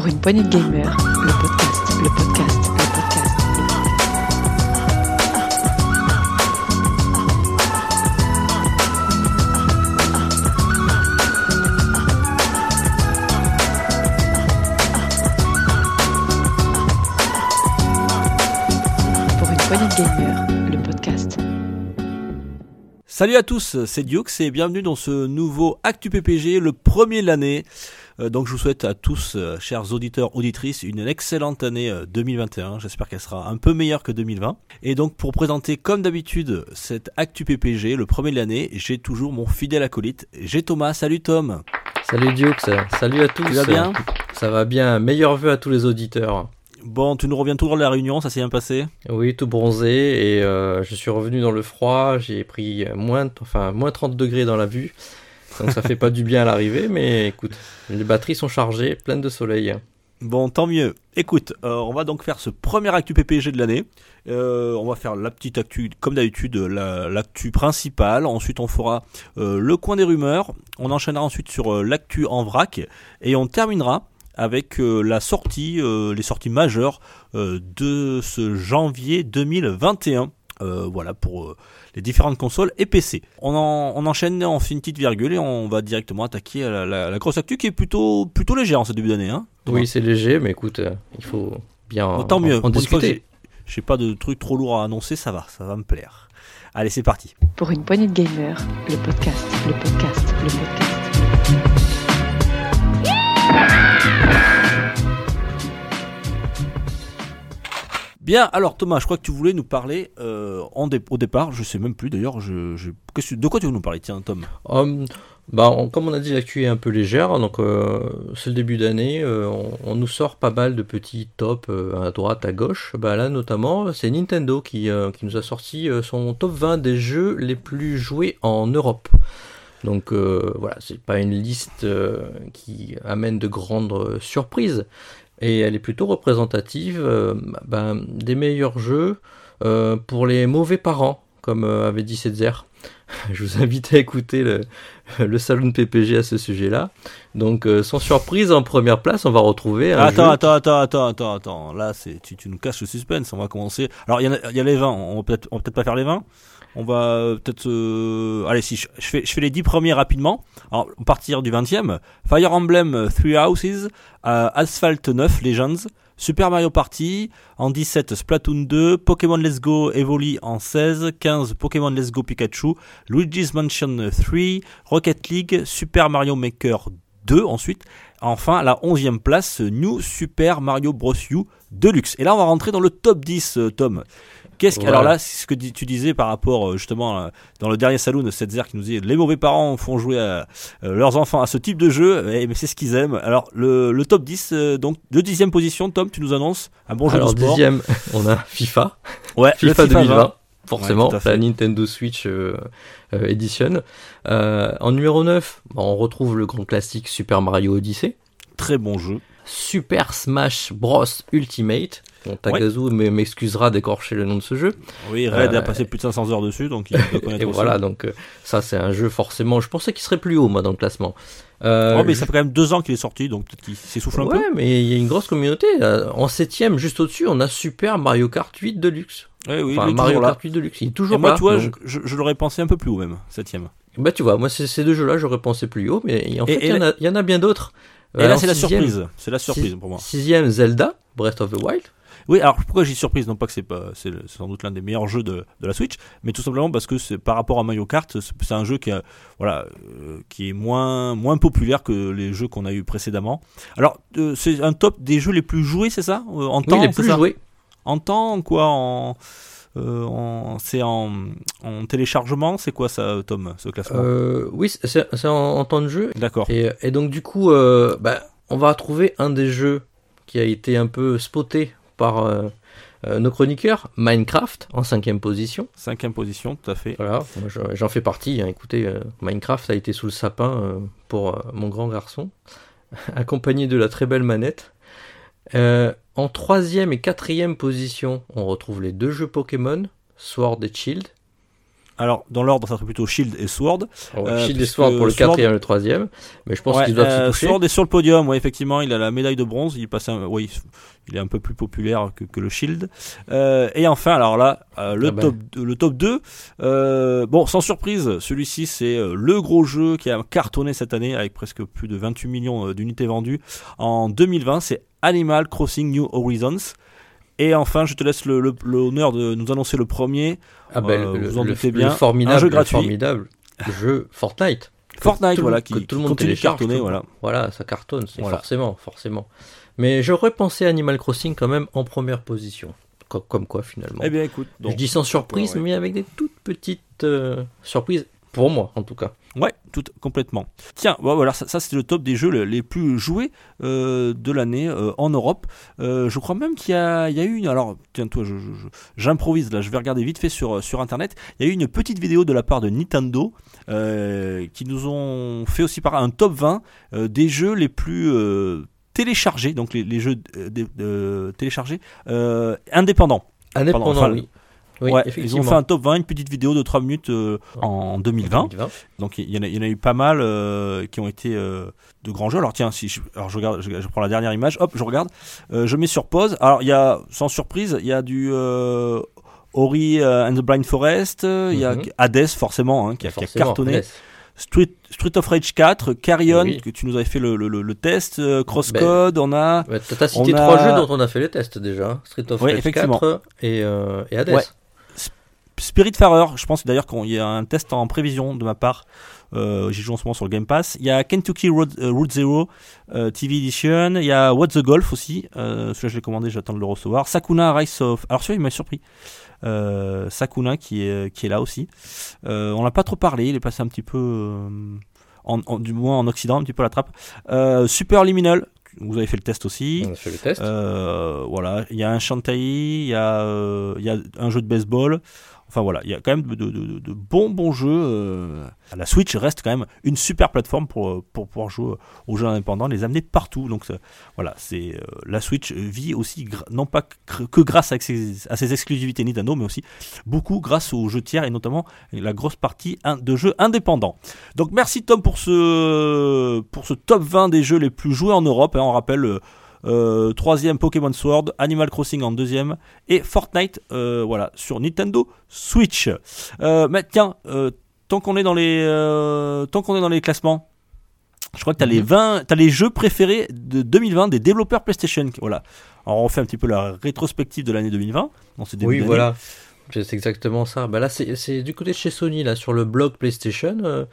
Pour une poignée de gamers, le podcast, le podcast, le podcast. Pour une poignée de gamers, le podcast. Salut à tous, c'est Dioux et bienvenue dans ce nouveau Actu PPG, le premier de l'année. Euh, donc je vous souhaite à tous, euh, chers auditeurs, auditrices, une excellente année euh, 2021. J'espère qu'elle sera un peu meilleure que 2020. Et donc pour présenter comme d'habitude cette Actu PPG, le premier de l'année, j'ai toujours mon fidèle acolyte, j'ai Thomas. Salut Tom. Salut Dioux, salut à tous. Tu vas bien? Ça va bien, meilleurs vœux à tous les auditeurs. Bon, tu nous reviens toujours de la réunion, ça s'est bien passé? Oui, tout bronzé et euh, je suis revenu dans le froid, j'ai pris moins, enfin, moins 30 degrés dans la vue, donc ça fait pas du bien à l'arrivée, mais écoute, les batteries sont chargées, pleines de soleil. Bon, tant mieux. Écoute, euh, on va donc faire ce premier actu PPG de l'année. Euh, on va faire la petite actu, comme d'habitude, la- l'actu principale. Ensuite, on fera euh, le coin des rumeurs. On enchaînera ensuite sur l'actu en vrac. Et on terminera avec la sortie, les sorties majeures de ce janvier 2021. Euh, voilà pour les différentes consoles et PC. On, en- on enchaîne, on fait une petite virgule et on va directement attaquer la, la- la grosse actu qui est plutôt, plutôt légère en ce début d'année. Hein, Oui, c'est léger, mais écoute, euh, il faut bien Bon, tant en, mieux. en discuter. j'ai- J'ai pas de trucs trop lourds à annoncer, ça va, ça va me plaire. Allez, c'est parti. Pour une poignée de gamers, le podcast, le podcast, le podcast. Bien, alors Thomas, je crois que tu voulais nous parler euh, au départ, je sais même plus d'ailleurs, de quoi tu veux nous parler, tiens Tom Hum, bah, comme on a dit, l'actu est un peu légère, donc euh, c'est le début d'année, euh, on, nous sort pas mal de petits tops à droite, à gauche. Bah, là, notamment, c'est Nintendo qui, qui nous a sorti son top 20 des jeux les plus joués en Europe. Donc euh, voilà, c'est pas une liste qui amène de grandes surprises, et elle est plutôt représentative euh, bah, des meilleurs jeux euh, pour les mauvais parents, comme euh, avait dit Setzer. Je vous invite à écouter le, le salon de PPG à ce sujet-là. Donc, euh, sans surprise, en première place, on va retrouver un Attends, jeu- attends, attends, attends, attends, attends, là c'est, tu, tu nous casses le suspense, on va commencer. Alors il y, a- il y a les 20, on va peut-être, pas faire les 20. On va euh, peut-être... euh, Allez, si, je, fais, les 10 premiers rapidement. Alors, à partir du 20e, Fire Emblem euh, Three Houses, Asphalt 9 Legends, Super Mario Party, en 17 Splatoon 2, Pokémon Let's Go Evoli en 16, 15 Pokémon Let's Go Pikachu, Luigi's Mansion 3, Rocket League, Super Mario Maker 2 ensuite, enfin à la 11e place New Super Mario Bros. U Deluxe. Et là on va rentrer dans le top 10 euh, Tom. Qu'est-ce que, Voilà. alors là, c'est ce que tu disais par rapport euh, justement euh, dans le dernier salon de Setzer qui nous dit les mauvais parents font jouer à, euh, leurs enfants à ce type de jeu, mais c'est ce qu'ils aiment. Alors le, le top 10, euh, donc de dixième position, Tom, tu nous annonces un bon jeu Alors, de sport. dixième, on a FIFA. ouais, le FIFA, 2020. 20. Forcément, Ouais, la Nintendo Switch euh, euh, Edition. Euh, en numéro 9, bah, on retrouve le grand classique Super Mario Odyssey. Très bon jeu. Super Smash Bros Ultimate. Bon, Tagazu m- m'excusera d'écorcher le nom de ce jeu. Oui, Red Euh, a passé plus de 500 heures dessus, donc il doit connaître Et aussi. voilà, donc euh, ça c'est un jeu forcément. Je pensais qu'il serait plus haut moi dans le classement. Euh, Oh, mais ça fait quand même deux ans qu'il est sorti, donc peut-être qu'il s'essouffle un peu. Ouais, mais il y a une grosse communauté. euh, En septième, juste au-dessus, on a Super Mario Kart 8 Deluxe. Ouais, oui, enfin, Mario. Kart 8 Deluxe, il est toujours Et moi, là. tu vois, donc- je, l'aurais pensé un peu plus haut même, septième. Bah tu vois, moi ces deux jeux-là, j'aurais pensé plus haut, mais en Et- fait, il y, en a- il y en a bien d'autres. Et Euh, là, c'est la surprise. C'est la surprise six- pour moi. Sixième, Zelda, Breath of the Wild. Oui, alors pourquoi j'ai surprise? Non pas que c'est pas, c'est sans doute l'un des meilleurs jeux de, de la Switch, mais tout simplement parce que c'est par rapport à Mario Kart, c'est un jeu qui, a, voilà, euh, qui est moins, moins populaire que les jeux qu'on a eu précédemment. Alors, euh, c'est un top des jeux les plus joués, c'est ça? Euh, En temps, oui, les plus joués. En temps, en quoi? En, euh, en- c'est en, en téléchargement, c'est quoi ça, Tom, ce classement? Euh, oui, c'est c'est en, en temps de jeu. D'accord. Et, et donc du coup, euh, bah, on va trouver un des jeux qui a été un peu spoté par euh, euh, nos chroniqueurs, Minecraft, en cinquième position. Cinquième position, tout à fait. Voilà, j'en fais partie. hein. Écoutez, euh, Minecraft a été sous le sapin euh, pour mon grand garçon, accompagné de la très belle manette. En troisième et quatrième position, on retrouve les deux jeux Pokémon, Sword et Shield. Alors, dans l'ordre, ça serait plutôt Shield et Sword. Ouais, Euh, Shield et Sword pour le Sword- quatrième et le troisième, mais je pense Ouais, qu'ils doivent euh, se toucher. Sword est sur le podium, ouais, effectivement, il a la médaille de bronze, il passe un, oui, il est un peu plus populaire que, que le Shield. Euh, et enfin, alors là, le, Ah ben. top, le top 2, euh, bon, sans surprise, celui-ci c'est le gros jeu qui a cartonné cette année avec presque plus de 28 millions d'unités vendues en 2020, c'est Animal Crossing New Horizons. Et enfin, je te laisse le- le- l'honneur de nous annoncer le premier, Ah ben, Euh, le, vous en doutez le bien, formidable, un jeu le formidable jeu Fortnite. Que Fortnite, tout voilà, que qui, tout le monde continue de télécharge, cartonner, tout voilà. Voilà, ça cartonne, c'est Voilà. forcément, forcément. Mais j'aurais pensé Animal Crossing quand même en première position. Co- Comme quoi finalement. Eh bien, écoute, donc, je dis sans surprise, Ouais, ouais. mais avec des toutes petites euh, surprises pour moi en tout cas. Ouais, tout complètement. Tiens, bon, voilà, ça, ça, c'était le top des jeux le- les plus joués euh, de l'année euh, en Europe. Euh, je crois même qu'il y a, il y a eu une. Alors, tiens, toi, je- je- je- j'improvise là. Je vais regarder vite fait sur sur internet. Il y a eu une petite vidéo de la part de Nintendo qui nous ont fait aussi par un top 20 euh, des jeux les plus téléchargés, donc les, les jeux téléchargés indépendants. Indépendant, enfin, oui. Oui, ouais, ils ont fait un top 20, une petite vidéo de 3 minutes euh, en 2020. 2020. Donc il y, en a, il y en a eu pas mal euh, qui ont été euh, de grands jeux. Alors tiens, si je, alors je regarde, je, je prends la dernière image, hop, je regarde, euh, je mets sur pause. Alors il y a, sans surprise, il y a du Ori and the Blind Forest, il y a Mhm. Hades forcément, hein, qui, a, qui a Forcément, cartonné. Hades. Street, Street of Rage 4, Carrion, Oui. que tu nous avais fait le, le, le- le test, Crosscode, on a... T'as cité trois a- jeux dont on a fait les tests déjà. Street of Rage effectivement. 4 et, euh, et Hades. Ouais. Spiritfarer, je pense d'ailleurs qu'il y a un test en prévision de ma part. Euh, J'y joue en ce moment sur le Game Pass. Il y a Kentucky Road, euh, Route Zero euh, TV Edition. Il y a What the Golf aussi. Celui-là, je l'ai commandé, j'attends de le recevoir. Sakuna Rise of. Alors, celui-là, il m'a surpris. Sakuna qui est, qui est là aussi. On l'a pas trop parlé. Il est passé un petit peu. en, en- du moins en Occident, un petit peu à la trappe. Super Liminal. Vous avez fait le test aussi. On a fait le test. Euh, voilà, il y a un Shantae, il y, a, euh, il y a un jeu de baseball. Enfin voilà, il y a quand même de, bons bons jeux. euh. La Switch reste quand même une super plateforme pour, pour pouvoir jouer aux jeux indépendants, les amener partout. Donc voilà, c'est euh, la Switch vit aussi non pas que, grâce à ses, exclusivités Nintendo, mais aussi beaucoup grâce aux jeux tiers et notamment la grosse partie de jeux indépendants. Donc merci Tom pour ce pour ce top 20 des jeux les plus joués en Europe. hein. on rappelle euh, troisième Pokémon Sword, Animal Crossing en deuxième et Fortnite euh, voilà sur Nintendo Switch. Euh, mais tiens, tant qu'on est dans les tant qu'on est dans les classements, je crois que tu as les Mhm. 20 t'as les jeux préférés de 2020 des développeurs PlayStation. Voilà. Alors on fait un petit peu la rétrospective de l'année 2020 dans ce début Oui, voilà. C'est exactement ça. Bah là, c'est du côté de chez Sony, là, sur le blog PlayStation. euh,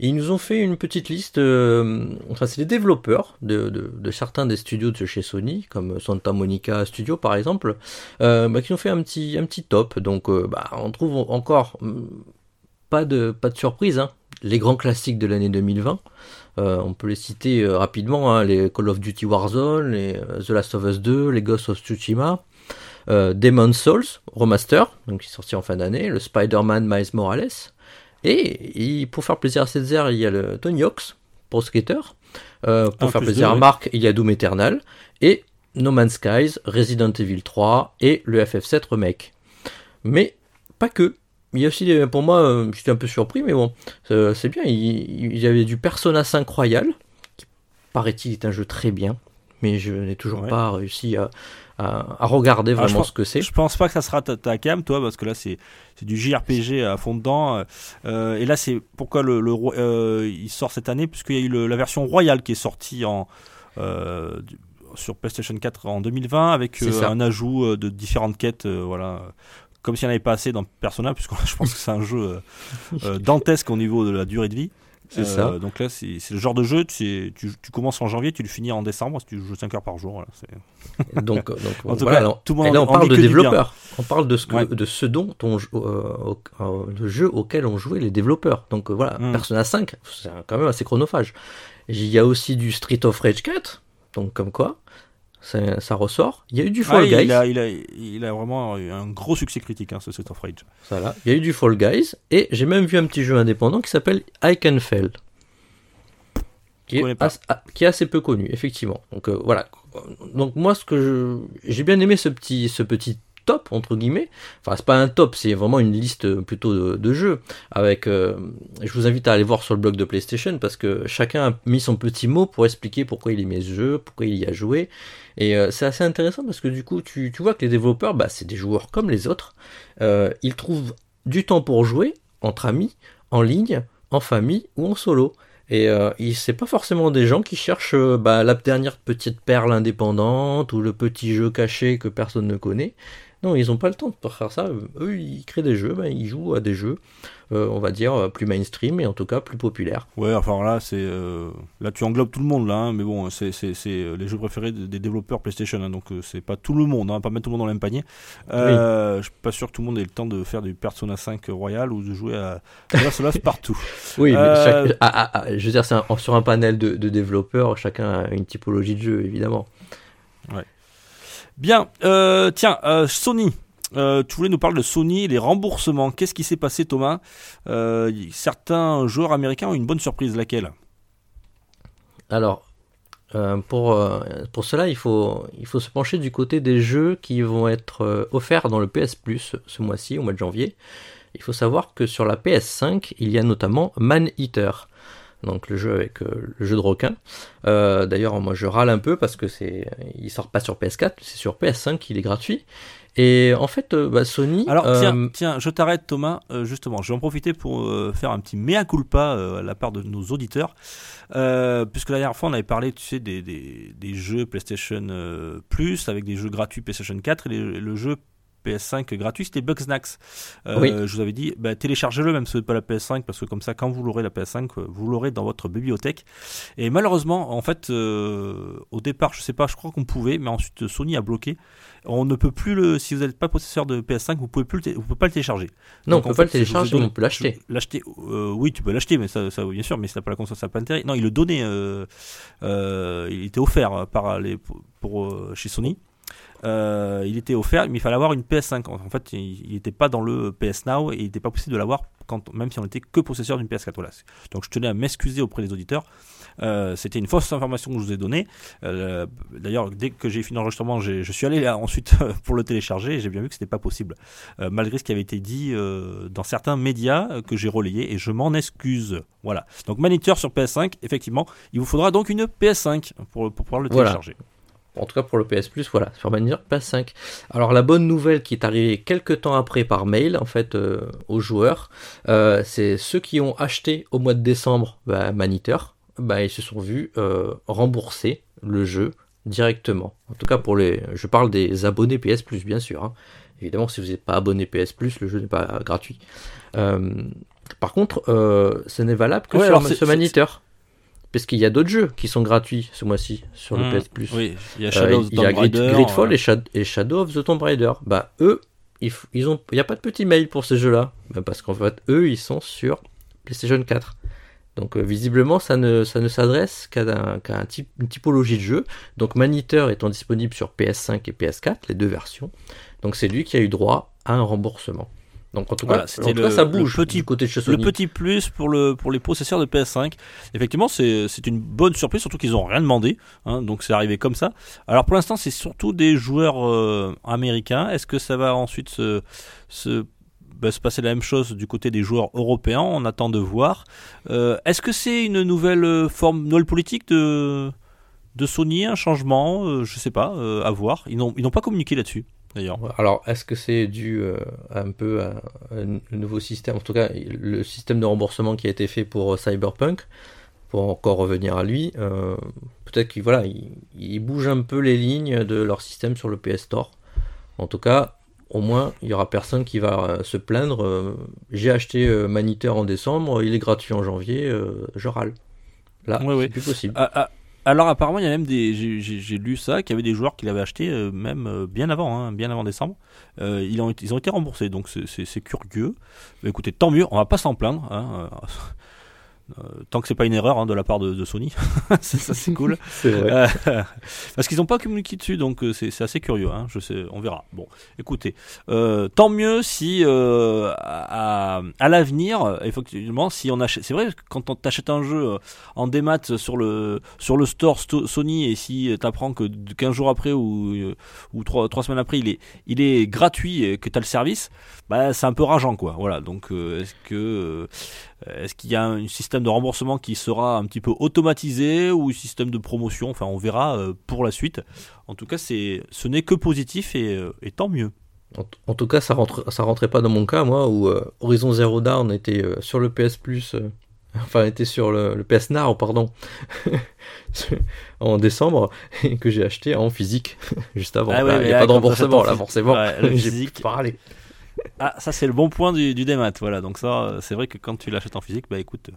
ils nous ont fait une petite liste. euh, enfin, c'est les développeurs de, certains des studios de chez Sony, comme Santa Monica Studio par exemple, euh, bah, qui ont fait un petit, un petit top. Donc, bah, on trouve encore hum, pas de, pas de surprise. hein. Les grands classiques de l'année 2020. Euh, on peut les citer rapidement hein, les Call of Duty Warzone, les The Last of Us 2, les Ghost of Tsushima euh, Demon's Souls Remaster, donc qui est sorti en fin d'année, le Spider-Man Miles Morales, et, et pour faire plaisir à Césaire, il y a le Tony Hawk's Pro Skater, Euh, pour Un faire plaisir à. Marc, il y a Doom Eternal, et No Man's Skies, Resident Evil 3 et le FF7 Remake. Mais pas que. Il y a aussi, des- pour moi, euh, j'étais un peu surpris, mais bon, c'est bien. Il, il y avait du Persona 5 Royal, qui paraît-il est un jeu très bien, mais je n'ai toujours Ouais. pas réussi à, à- à regarder Ah, vraiment pense- ce que c'est. Je pense pas que ça sera ta, ta cam, toi, parce que là c'est du JRPG à fond dedans. Euh, et là c'est pourquoi le, euh, il sort cette année, puisqu'il y a eu le- la version royale qui est sortie en euh, sur PlayStation 4 en 2020 avec euh, un ajout euh, de différentes quêtes, euh, voilà. Comme s'il n'y en avait pas assez dans Persona, puisque je pense que c'est un jeu euh, euh, dantesque au niveau de la durée de vie. C'est Euh, ça. Donc là, c'est le genre de jeu, tu, sais, tu, tu commences en janvier, tu le finis en décembre, si tu joues 5 heures par jour. Voilà, Donc, donc En tout voilà, cas, alors- tout le monde et là, on en parle de développeurs. On parle de ce, que, Ouais. de ce dont on, euh, euh, le jeu auquel ont joué les développeurs. Donc euh, voilà, Mm. Persona 5, c'est quand même assez chronophage. Il y a aussi du Street of Rage 4, donc comme quoi, ça, ça ressort. Il y a eu du Fall Ouais, Guys. il, a, il, a, il a vraiment eu un gros succès critique, hein, ce Street of Rage. Voilà. Il y a eu du Fall Guys. Et j'ai même vu un petit jeu indépendant qui s'appelle I Can Fail. Qui est, pas. as- ah, qui est assez peu connu, effectivement. Donc euh, voilà. Donc moi, ce que j'ai bien aimé ce petit, ce petit top entre guillemets. Enfin, c'est pas un top, c'est vraiment une liste plutôt de, jeux. Avec, euh, je vous invite à aller voir sur le blog de PlayStation parce que chacun a mis son petit mot pour expliquer pourquoi il aimait ce jeu, pourquoi il y a joué. Et euh, c'est assez intéressant parce que du coup, tu, tu vois que les développeurs, bah, c'est des joueurs comme les autres. Euh, ils trouvent du temps pour jouer entre amis, en ligne, en famille ou en solo. Et euh, c'est pas forcément des gens qui cherchent euh, bah, la dernière petite perle indépendante ou le petit jeu caché que personne ne connaît. Non, ils n'ont pas le temps de faire ça. Eux, ils créent des jeux, ben, ils jouent à des jeux, euh, on va dire, euh, plus mainstream et en tout cas plus populaires. Ouais, enfin là, c'est euh, là tu englobes tout le monde là, hein, mais bon, c'est les jeux préférés des développeurs PlayStation, hein, donc c'est pas tout le monde, hein, pas mettre tout le monde dans le même panier. Je suis pas sûr que tout le monde ait le temps de faire du Persona 5 Royal ou de jouer à Persona partout. Oui, mais ah, ah, ah, je veux dire, c'est sur un panel de, de développeurs, chacun a une typologie de jeu, évidemment. Ouais. Bien, euh, tiens, euh, Sony. Euh, tu voulais nous parler de Sony les remboursements. Qu'est-ce qui s'est passé, Thomas? Certains joueurs américains ont une bonne surprise. Laquelle? Alors, pour, pour cela, il faut, il faut se pencher du côté des jeux qui vont être offerts dans le PS Plus ce mois-ci, au mois de janvier. Il faut savoir que sur la PS5, il y a notamment Man Eater donc le jeu avec euh, le jeu de requin. Euh, d'ailleurs, moi je râle un peu parce que c'est, il sort pas sur PS4, c'est sur PS5 qu'il est gratuit. Et en fait, euh, bah, Sony. Alors tiens, tiens, je t'arrête Thomas. justement, je vais en profiter pour faire un petit mea culpa à la part de nos auditeurs, puisque la dernière fois on avait parlé, tu sais, des, des, jeux PlayStation Plus avec des jeux gratuits PlayStation 4 et le jeu PS5 gratuit, c'était Bugsnax. Euh, Je vous avais dit, bah, téléchargez-le même si ce n'est pas la PS5, parce que comme ça, quand vous l'aurez la PS5, euh, vous l'aurez dans votre bibliothèque. Et malheureusement, en fait, euh, au départ, je sais pas, je crois qu'on pouvait, mais ensuite Sony a bloqué. On ne peut plus le, si vous n'êtes pas possesseur de PS5, vous pouvez plus, vous pouvez pas le télécharger. Non, on peut pas le télécharger, on peut l'acheter. L'acheter, euh, oui, tu peux l'acheter, mais ça, ça, bien sûr, mais c'est pas la console, ça n'a pas intérêt. Non, il le donnait, il était offert par les, pour, chez Sony. Euh, il était offert, mais il fallait avoir une PS5. En fait, il n'était pas dans le PS Now et il n'était pas possible de l'avoir quand, même si on n'était que possesseur d'une PS4. Voilà. Donc je tenais à m'excuser auprès des auditeurs. Euh, c'était une fausse information que je vous ai donnée. Euh, d'ailleurs, dès que j'ai fini l'enregistrement, je suis allé là, ensuite pour le télécharger et j'ai bien vu que ce n'était pas possible. malgré ce qui avait été dit dans certains médias que j'ai relayés et je m'en excuse. Voilà. Donc Maniteur sur PS5, effectivement, il vous faudra donc une PS5 pour, pouvoir le télécharger en tout cas pour le PS Plus, voilà, sur Manager PS5. Alors la bonne nouvelle qui est arrivée quelques temps après par mail, en fait, euh, aux joueurs, euh, c'est ceux qui ont acheté au mois de décembre bah, Maniteur, bah, ils se sont vus euh, rembourser le jeu directement. En tout cas pour les, je parle des abonnés PS Plus bien sûr. Hein. Évidemment, si vous n'êtes pas abonné PS Plus, le jeu n'est pas gratuit. par contre, ce n'est valable que sur ce Maniteur parce qu'il y a d'autres jeux qui sont gratuits ce mois-ci sur le mmh. PS Plus. Oui, il y a Shadow of the Tomb Raider. Gridfall et, Shadow of the Tomb Raider. Bah eux, ils, ont, il n'y a pas de petit mail pour ces jeux-là, bah, parce qu'en fait eux, ils sont sur PlayStation 4. Donc euh, visiblement, ça ne, ça ne s'adresse qu'à un, type, une typologie de jeu. Donc Maniteur étant disponible sur PS5 et PS4, les deux versions. Donc c'est lui qui a eu droit à un remboursement. Donc en tout cas, ça bouge le petit, côté de chez Sony. Le petit plus pour, le, pour les possesseurs de PS5. Effectivement, c'est une bonne surprise, surtout qu'ils n'ont rien demandé. Hein, donc c'est arrivé comme ça. Alors pour l'instant, c'est surtout des joueurs euh, américains. Est-ce que ça va ensuite se, se, bah, se, passer la même chose du côté des joueurs européens? On attend de voir. Euh, est-ce que c'est une nouvelle euh, forme, nouvelle politique de, de Sony, un changement? Je sais pas, à voir. Ils n'ont pas communiqué là-dessus. Alors, est-ce que c'est dû euh, un peu à, un nouveau système? En tout cas, le système de remboursement qui a été fait pour euh, Cyberpunk, pour encore revenir à lui, euh, peut-être qu'ils voilà, il bougent un peu les lignes de leur système sur le PS Store. En tout cas, au moins, il y aura personne qui va se plaindre. J'ai acheté Maniteur en décembre, il est gratuit en janvier, je râle. Là, c'est plus possible. Ah, ah, alors apparemment, il y a même des, j'ai lu ça, qu'il y avait des joueurs qui l'avaient acheté euh, même euh, bien avant, hein, bien avant décembre. Euh, ils, ont, ils ont été remboursés, donc c'est curieux. Mais écoutez, tant mieux, on va pas s'en plaindre. Hein, Euh, tant que c'est pas une erreur hein, de la part de, de Sony, ça, c'est cool. Vrai. Euh, parce qu'ils n'ont pas communiqué dessus, donc euh, c'est assez curieux. Hein, je sais, on verra. Bon, écoutez, euh, tant mieux si à, à l'avenir, effectivement, si on achète, c'est vrai quand on t'achète un jeu en démat sur le sur le store sto- Sony et si t'apprends que 15 jours après ou ou trois trois semaines après il est il est gratuit et que t'as le service, bah c'est un peu rageant quoi. Voilà, donc est-ce que est-ce qu'il y a un système de remboursement qui sera un petit peu automatisé ou un système de promotion? Enfin, on verra euh, pour la suite. En tout cas, c'est, ce n'est que positif et, euh, et tant mieux. En, en tout cas, ça rentre, ça rentrait pas dans mon cas, moi, où euh, Horizon Zero Dawn était euh, sur le PS Plus, euh, enfin était sur le, le PS Now, pardon, en décembre, et que j'ai acheté en physique juste avant. Ah ouais, Là, mais il n'y a pas de remboursement, là, forcément. Ouais, j'ai physique. Ah, ça c'est le bon point du, du démat. Voilà, donc ça, euh, c'est vrai que quand tu l'achètes en physique, bah écoute, euh,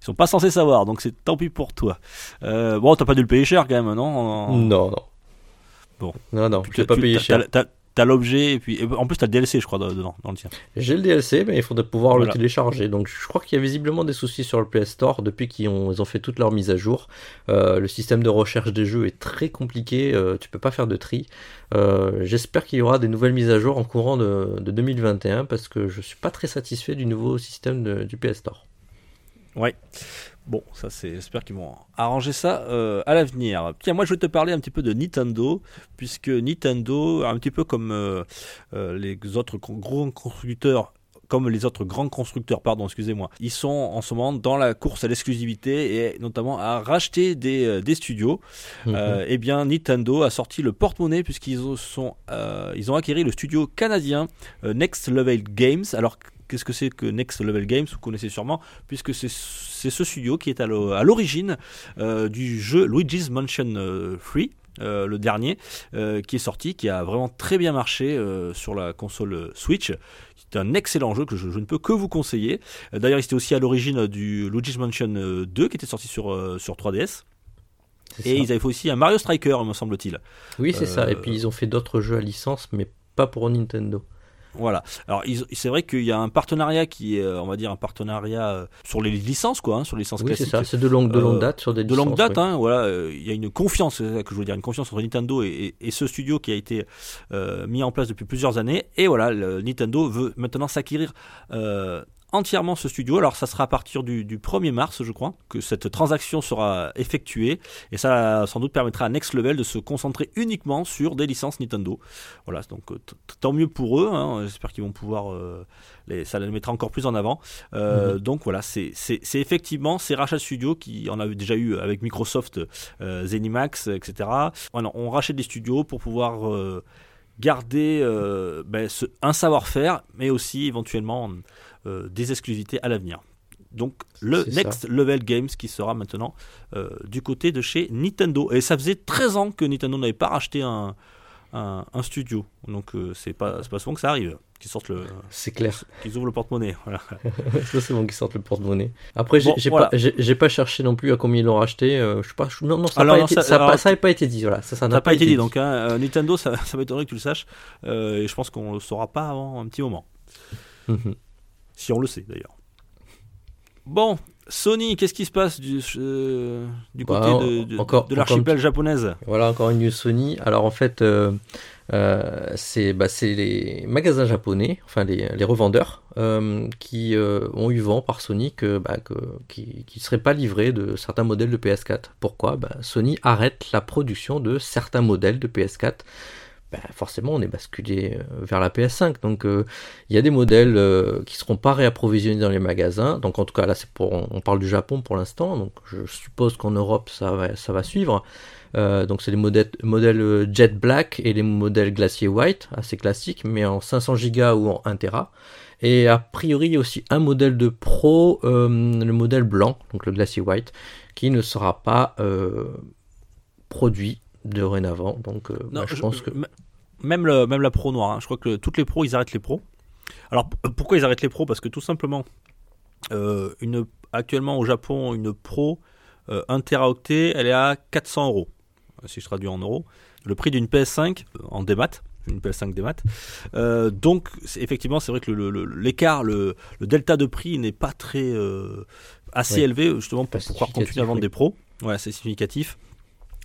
ils sont pas censés savoir, donc c'est tant pis pour toi. Euh, bon, t'as pas dû le payer cher quand même, non En- Non, non. Bon. Non, non, Tu- je l'ai pas payé cher. T'as, t'as- l'objet et puis et en plus t'as le DLC, je crois, dedans, dans le tien. J'ai le DLC, mais il faudrait pouvoir Voilà. le télécharger. Donc je crois qu'il y a visiblement des soucis sur le Play Store depuis qu'ils ont, ils ont fait toutes leurs mises à jour. Euh, le système de recherche des jeux est très compliqué, euh, tu peux pas faire de tri. Euh, J'espère qu'il y aura des nouvelles mises à jour en courant de, de 2021 parce que je suis pas très satisfait du nouveau système de- du PS Store. Ouais. Bon, ça c'est. J'espère qu'ils vont arranger ça euh, à l'avenir. Tiens, moi je vais te parler un petit peu de Nintendo, puisque Nintendo, un petit peu comme euh, euh, les autres gros constructeurs. Comme les autres grands constructeurs, pardon, excusez-moi, ils sont en ce moment dans la course à l'exclusivité et notamment à racheter des, des studios. Euh, eh bien, Nintendo a sorti le porte-monnaie puisqu'ils ont, sont, euh, ils ont acquis le studio canadien euh, Next Level Games. Alors, qu'est-ce que c'est que Next Level Games Vous connaissez sûrement, puisque c'est ce studio qui est à l'o- à l'origine euh, du jeu Luigi's Mansion euh, 3. euh, le dernier euh, qui est sorti, qui a vraiment très bien marché euh, sur la console euh, Switch. C'est un excellent jeu que je, je ne peux que vous conseiller. Euh, D'ailleurs, il était aussi à l'origine du Luigi's Mansion euh, 2 qui était sorti sur, euh, sur 3DS. C'est Et ça. ils avaient fait aussi un Mario Striker, me semble-t-il. Oui, c'est ça. euh, Et puis ils ont fait d'autres jeux à licence, mais pas pour Nintendo. Voilà. Alors, c'est vrai qu'il y a un partenariat qui est, euh, on va dire, un partenariat euh, sur les licences, quoi, hein, sur les licences Oui, c'est ça. C'est de longue, de longue Euh, date sur des de longue licences, date, oui. hein, voilà, il y a une confiance, c'est ça que je veux dire, une confiance entre Nintendo et, et- et ce studio qui a été euh, mis en place depuis plusieurs années. Et voilà, le- Nintendo veut maintenant s'acquérir euh, entièrement ce studio. Alors ça sera à partir du, du 1er mars, je crois, que cette transaction sera effectuée. Et ça sans doute permettra à Next Level de se concentrer uniquement sur des licences Nintendo. Voilà, donc euh, tant mieux pour eux. hein. J'espère qu'ils vont pouvoir... euh, les, ça les mettra encore plus en avant. Euh, Donc voilà, c'est effectivement ces rachats de studios qui on a déjà eu avec Microsoft, euh, Zenimax, etc. Voilà, on rachète des studios pour pouvoir garder euh, ben, ce- un savoir-faire, mais aussi éventuellement des exclusivités à l'avenir. Donc le ça. Next Level Games qui sera maintenant euh, du côté de chez Nintendo. Et ça faisait 13 ans que Nintendo n'avait pas racheté un, un, un studio. Donc euh, c'est pas, pas souvent que ça arrive, qu'ils sortent le, C'est clair. qu'ils ouvrent le porte-monnaie. Voilà. C'est bon qu'ils sortent le porte-monnaie. Après, j'ai Bon, j'ai voilà. pas, j'ai- j'ai pas cherché non plus à combien ils l'ont racheté. euh, je sais pas. je- non, non, ça n'a pas, été- ça- ça a pas- alors, ça avait pas été dit. Voilà, ça, n'a pas été dit, donc hein, euh, Nintendo, ça, ça m'étonnerait que tu le saches. Euh, et je pense qu'on le saura pas avant un petit moment. Mhm. Si on le sait d'ailleurs. Bon, Sony, qu'est-ce qui se passe du, euh, du Bah, côté de, de- encore- de l'archipel japonaise Voilà encore une news Sony. Alors en fait, euh, euh, c'est bah, c'est les magasins japonais, enfin les, les revendeurs, euh, qui euh, ont eu vent par Sony que, bah, que, qui ne seraient pas livrés de certains modèles de PS4. Pourquoi? Bah, Sony arrête la production de certains modèles de PS4. Bah, forcément, on est basculé euh, vers la PS5. Donc, euh, il y a des modèles euh, qui seront pas réapprovisionnés dans les magasins. Donc, en tout cas, là, c'est pour, on parle du Japon pour l'instant. Donc, je suppose qu'en Europe, ça va, suivre. Euh, donc c'est les modèles, Jet Black et les modèles Glacier White, assez classiques, mais en 500 Go ou en 1 Tera. Et a priori, aussi un modèle de Pro, le modèle blanc, donc le Glacier White, qui ne sera pas produit dorénavant. Donc euh, Non, bah, je, je- pense que... Même, le, même la pro noire, hein. je crois que toutes les pros, ils arrêtent les pros. Alors p- pourquoi ils arrêtent les pros? Parce que tout simplement, euh, une, actuellement au Japon, une pro euh, 1 teraoctet, elle est à 400 euros. Si je traduis en euros. Le prix d'une PS5 euh, en démat, une PS5 démat. Euh, donc effectivement, c'est vrai que le- le- le- l'écart, le, le delta de prix n'est pas très, euh, assez Ouais. élevé justement pour pouvoir continuer à vendre oui. des pros. Ouais, c'est significatif.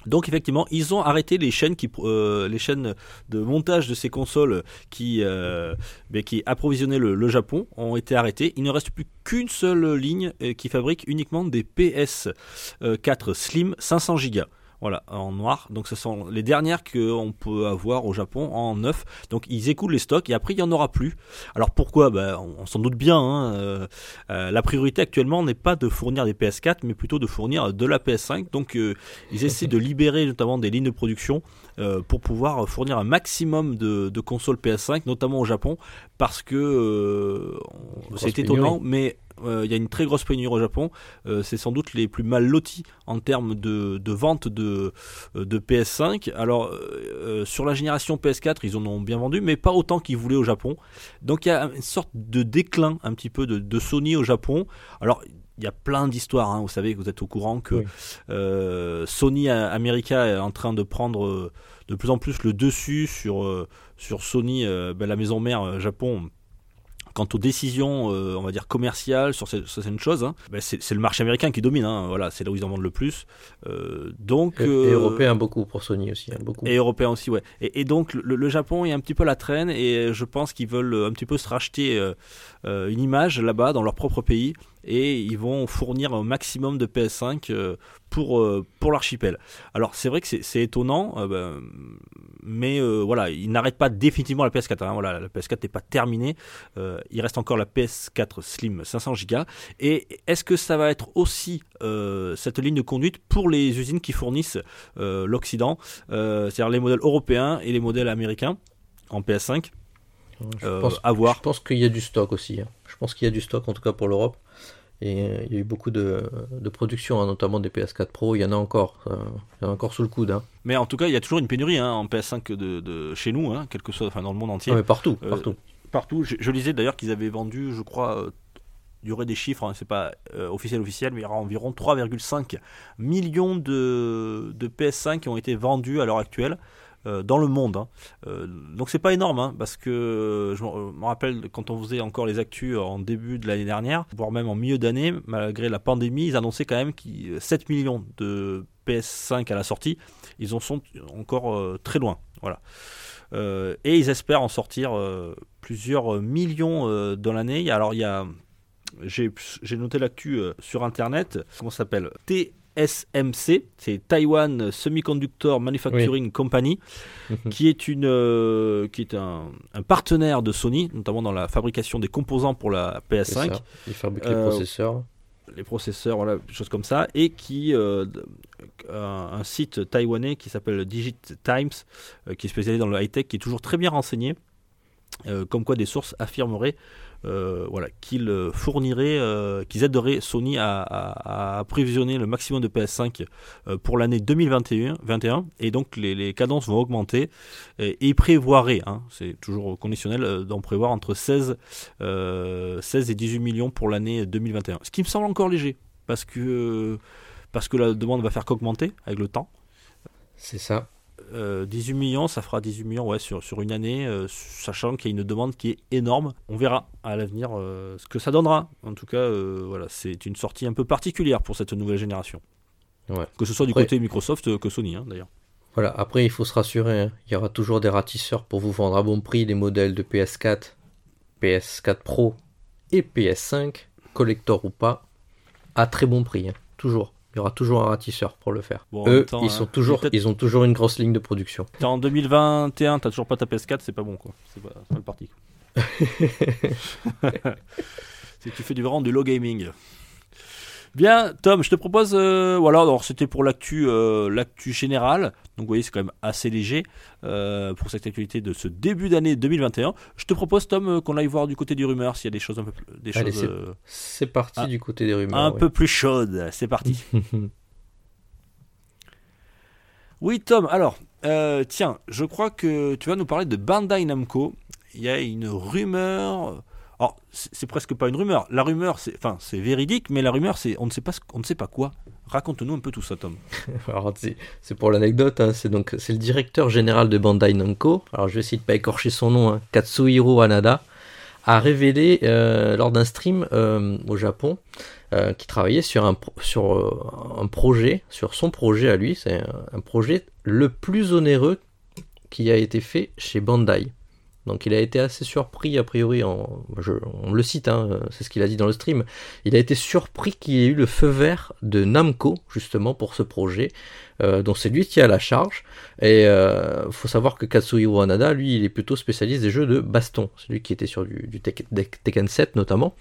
Donc effectivement, ils ont arrêté les chaînes qui, euh, les chaînes de montage de ces consoles qui, euh, ben, qui approvisionnaient le, le Japon ont été arrêtées. Il ne reste plus qu'une seule ligne euh, qui fabrique uniquement des PS4 Slim 500 Go. Voilà, en noir. Donc ce sont les dernières qu'on peut avoir au Japon en neuf. Donc ils écoulent les stocks et après il n'y en aura plus. Alors pourquoi? Ben, On, on s'en doute bien. hein, euh, euh, la priorité actuellement n'est pas de fournir des PS4 mais plutôt de fournir de la PS5. Donc euh, ils essaient de libérer notamment des lignes de production pour pouvoir fournir un maximum de, de consoles PS5, notamment au Japon, parce que c'est étonnant, mais il y a une très grosse pénurie au Japon. Euh, c'est sans doute les plus mal lotis en termes de, de vente de, euh, de PS5. Alors euh, euh, sur la génération PS4, ils en ont bien vendu, mais pas autant qu'ils voulaient au Japon. Donc il y a une sorte de déclin un petit peu de, de Sony au Japon. Alors il y a plein d'histoires, hein. vous savez, vous êtes au courant que Oui. euh, Sony euh, America est en train de prendre euh, de plus en plus le dessus sur, euh, sur Sony, euh, ben, la maison mère euh, Japon. Quant aux décisions, euh, on va dire commerciales sur, ces- sur certaines choses, hein, ben, c'est le marché américain qui domine. hein. voilà, c'est là où ils en vendent le plus. Euh, donc, Et, euh, et européen beaucoup pour Sony aussi, hein, beaucoup. et européen aussi, ouais. Et, et donc le, le Japon est un petit peu à la traîne et je pense qu'ils veulent un petit peu se racheter une image là-bas dans leur propre pays et ils vont fournir un maximum de PS5 euh, pour, pour l'archipel. Alors c'est vrai que c'est c'est étonnant, euh, ben, mais euh, voilà, ils n'arrêtent pas définitivement la PS4. hein. voilà, la PS4 n'est pas terminée. Euh, il reste encore la PS4 Slim 500 Go. Et est-ce que ça va être aussi euh, cette ligne de conduite pour les usines qui fournissent l'Occident, c'est-à-dire les modèles européens et les modèles américains en PS5 je pense, à voir. je pense qu'il y a du stock aussi. hein. Je pense qu'il y a du stock en tout cas pour l'Europe. Et euh, il y a eu beaucoup de, de production, hein, notamment des PS4 Pro. Il y en a encore. euh, il y en a encore sous le coude. Hein. Mais en tout cas, il y a toujours une pénurie hein, en PS5 de, de chez nous, hein, quel que soit, enfin dans le monde entier. Ah, mais partout, Euh, partout. Partout. Je, je lisais d'ailleurs qu'ils avaient vendu, je crois, euh, il y aurait des chiffres, c'est pas officiel officiel, mais il y aura environ 3,5 millions de, de PS5 qui ont été vendus à l'heure actuelle. Euh, dans le monde, hein. Euh, donc c'est pas énorme, hein, parce que euh, je me me rappelle quand on faisait encore les actus en début de l'année dernière, voire même en milieu d'année, malgré la pandémie, ils annonçaient quand même qu'ils- 7 millions de PS5 à la sortie. Ils en sont encore euh, très loin, voilà. Euh, et ils espèrent en sortir euh, plusieurs millions euh, dans l'année. Alors il y a, j'ai noté l'actu euh, sur internet. Comment ça s'appelle? TSMC, c'est Taiwan Semiconductor Manufacturing Company, Mhm. qui est une, euh, qui est un, un partenaire de Sony, notamment dans la fabrication des composants pour la C'est PS5 ça. Ils fabriquent Euh, les processeurs. les processeurs, voilà, des choses comme ça, et qui euh, un, un site taïwanais qui s'appelle Digit Times, euh, qui est spécialisé dans le high tech, qui est toujours très bien renseigné, euh, comme quoi des sources affirmeraient, euh, voilà, qu'ils euh, fourniraient, euh, qu'ils aideraient Sony à, approvisionner le maximum de PS5 euh, pour l'année 2021, 21, et donc les, cadences vont augmenter, et, ils prévoiraient, hein, c'est toujours conditionnel, d'en prévoir entre 16 euh, 16 et 18 millions pour l'année 2021. Ce qui me semble encore léger, parce que, parce que la demande va faire qu'augmenter avec le temps. C'est ça. Euh, 18 millions, ça fera 18 millions ouais, sur, sur une année, euh, sachant qu'il y a une demande qui est énorme. On verra à l'avenir euh, ce que ça donnera. En tout cas, euh, voilà, c'est une sortie un peu particulière pour cette nouvelle génération. Ouais. Que ce soit du côté Microsoft euh, que Sony, hein, d'ailleurs. Voilà, après il faut se rassurer, hein. il y aura toujours des ratisseurs pour vous vendre à bon prix les modèles de PS4, PS4 Pro et PS5, collector ou pas, à très bon prix, hein. toujours. Il y aura toujours un ratisseur pour le faire. Bon, Eux, temps, ils, hein, sont toujours, peut-être- ils ont toujours une grosse ligne de production. T'es en 2021, t'as toujours pas ta PS4, c'est pas bon quoi. C'est pas, mal parti. si tu fais du vraiment du low gaming. Bien, Tom, je te propose, euh, voilà, alors c'était pour l'actu, euh, l'actu générale. Donc vous voyez, c'est quand même assez léger euh, pour cette actualité de ce début d'année 2021. Je te propose, Tom, euh, qu'on aille voir du côté du rumeur s'il y a des choses un peu, plus- des Allez, choses c'est- euh, C'est parti du côté des rumeurs. un ouais. peu plus chaudes. C'est parti. Oui, Tom, alors, euh, tiens, je crois que tu vas nous parler de Bandai Namco. Il y a une rumeur. Alors, c'est presque pas une rumeur. La rumeur, c'est, enfin, c'est véridique, mais la rumeur, c'est, on ne sait pas, on ne sait pas quoi. Raconte-nous un peu tout ça, Tom. C'est pour l'anecdote, hein, c'est donc c'est le directeur général de Bandai Namco. Alors je vais essayer de pas écorcher son nom, hein, Katsuhiro Hanada a révélé euh, lors d'un stream euh, au Japon euh, qui travaillait sur un, sur un projet, sur son projet à lui. C'est un, projet le plus onéreux qui a été fait chez Bandai. Donc il a été assez surpris, a priori, on le cite, hein, c'est ce qu'il a dit dans le stream, il a été surpris qu'il ait eu le feu vert de Namco, justement, pour ce projet, euh, dont c'est lui qui a la charge. Et il euh, faut savoir que Katsuhiro Hanada, lui, il est plutôt spécialiste des jeux de baston. C'est lui qui était sur du, Tekken 7, notamment.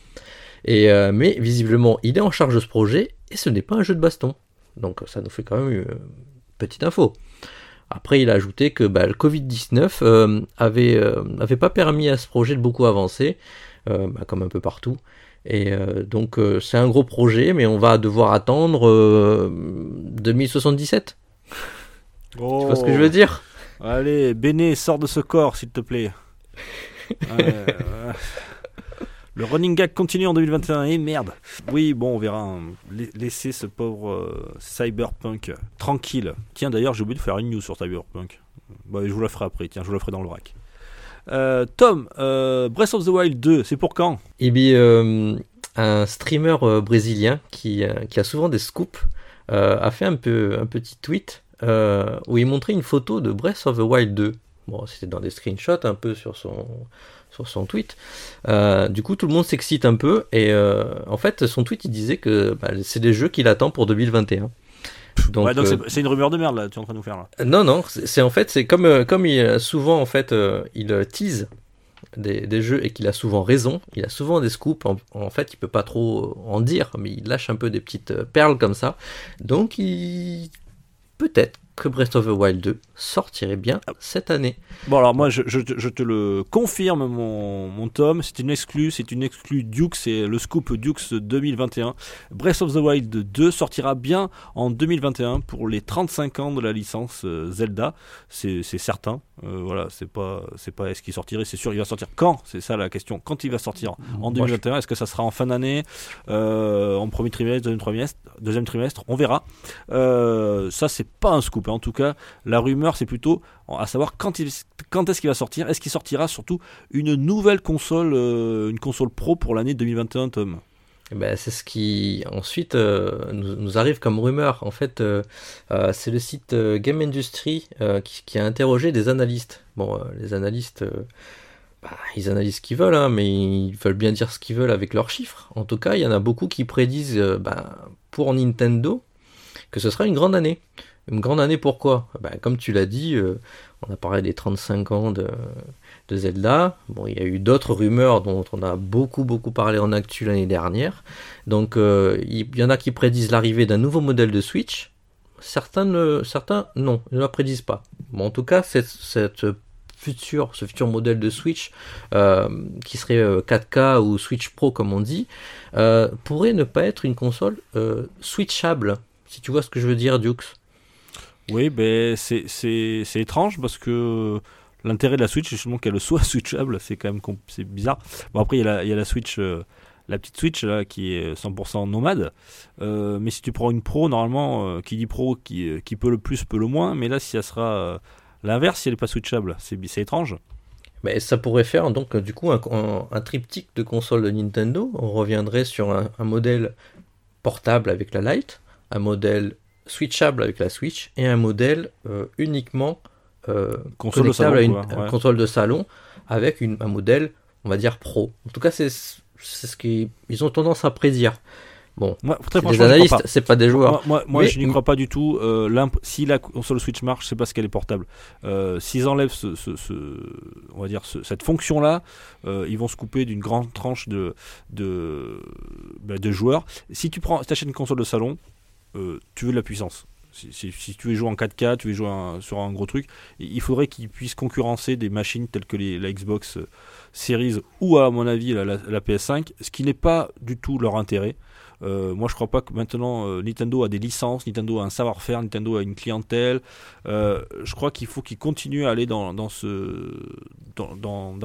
Euh, mais visiblement, il est en charge de ce projet, et ce n'est pas un jeu de baston. Donc ça nous fait quand même une petite info. Après, il a ajouté que bah, le Covid-19 euh, avait, euh, avait pas permis à ce projet de beaucoup avancer, euh, bah, comme un peu partout. Et donc, c'est un gros projet, mais on va devoir attendre 2077. Tu vois ce que je veux dire? Allez, Béné, sors de ce corps, s'il te plaît. Le running gag continue en 2021 et merde. Oui, bon, on verra. Hein. Laissez ce pauvre euh, Cyberpunk tranquille. Tiens, d'ailleurs, j'ai oublié de faire une news sur Cyberpunk. Bah, je vous la ferai après. Tiens, je vous la ferai dans le rack. Euh, Tom, euh, Breath of the Wild 2, c'est pour quand? Eh bien, un streamer brésilien qui, a souvent des scoops a fait un, un petit tweet où il montrait une photo de Breath of the Wild 2. Bon, c'était dans des screenshots un peu sur son, sur son tweet. Euh, du coup, tout le monde s'excite un peu et euh, en fait, son tweet il disait que bah, c'est des jeux qu'il attend pour 2021. Donc, euh, c'est une rumeur de merde là, tu es en train de nous faire là. Non, non, c'est en fait, c'est comme, comme il, souvent en fait, il tease des, des, jeux et qu'il a souvent raison, il a souvent des scoops, en, en, fait il peut pas trop en dire, mais il lâche un peu des petites perles comme ça. Donc il peut-être que Breath of the Wild 2 sortirait bien cette année. Bon alors moi je, je, je te le confirme mon, mon tome, c'est une exclue, c'est une exclue Duke, c'est le scoop Dukes 2021. Breath of the Wild 2 sortira bien en 2021 pour les 35 ans de la licence euh, Zelda, c'est certain. Euh, voilà, c'est pas c'est pas est-ce qu'il sortirait, c'est sûr il va sortir quand, c'est ça la question. Quand il va sortir en 2021, est-ce que ça sera en fin d'année, euh, en premier trimestre, deuxième trimestre, deuxième trimestre, on verra. ça c'est pas un scoop en tout cas, la rumeur, c'est plutôt à savoir quand, quand est-ce qu'il va sortir. Est-ce qu'il sortira surtout une nouvelle console, euh, une console pro pour l'année 2021, Tom? Eh ben, c'est ce qui ensuite euh, nous, arrive comme rumeur. En fait, euh, c'est le site Game Industry qui, a interrogé des analystes. Bon, les analystes, bah, ils analysent ce qu'ils veulent, hein, mais ils veulent bien dire ce qu'ils veulent avec leurs chiffres. En tout cas, il y en a beaucoup qui prédisent bah, pour Nintendo que ce sera une grande année. Une grande année pourquoi? Ben, Comme tu l'as dit, euh, on a parlé des 35 ans de, Zelda. Bon, il y a eu d'autres rumeurs dont on a beaucoup beaucoup parlé en actu l'année dernière. Donc euh, il y en a qui prédisent l'arrivée d'un nouveau modèle de Switch. Certains, ne, certains non, ne la prédisent pas. Bon, en tout cas, cette, cette ce futur modèle de Switch, euh, qui serait 4K ou Switch Pro comme on dit, pourrait ne pas être une console switchable. Si tu vois ce que je veux dire, Dukes. Oui, ben c'est étrange parce que l'intérêt de la Switch, c'est justement qu'elle soit switchable. C'est quand même bizarre. Bon, après, il y, a la, Switch. Euh, la petite Switch là qui est 100% nomade. Euh, mais si tu prends une Pro, normalement, euh, qui dit Pro, qui, qui, peut le plus, peut le moins. Mais là, si ça sera l'inverse, si elle n'est pas switchable, c'est étrange. Mais ça pourrait faire donc du coup un, un, triptyque de console de Nintendo. On reviendrait sur un modèle portable avec la Lite, un modèle switchable avec la Switch et un modèle euh, uniquement euh, console connectable à une console de salon avec une, un modèle, on va dire pro. En tout cas, c'est ce qu'ils ont tendance à prédire. Bon, c'est des analystes, c'est pas des joueurs. Moi, moi, je n'y crois pas du tout. Euh, si la console Switch marche, c'est parce qu'elle est portable. Euh, S'ils enlèvent ce, ce, ce, on va dire cette fonction-là, euh, ils vont se couper d'une grande tranche de de, bah, de joueurs. Si tu prends, si achètes une console de salon, euh, tu veux de la puissance. Si, tu veux jouer en 4K, tu veux jouer sur un gros truc, il faudrait qu'ils puissent concurrencer des machines telles que les, la Xbox euh, Series ou à mon avis la, PS5, ce qui n'est pas du tout leur intérêt. Euh, moi, je crois pas que maintenant Nintendo a des licences, Nintendo a un savoir-faire, Nintendo a une clientèle. je crois qu'il faut qu'ils continuent à aller dans, la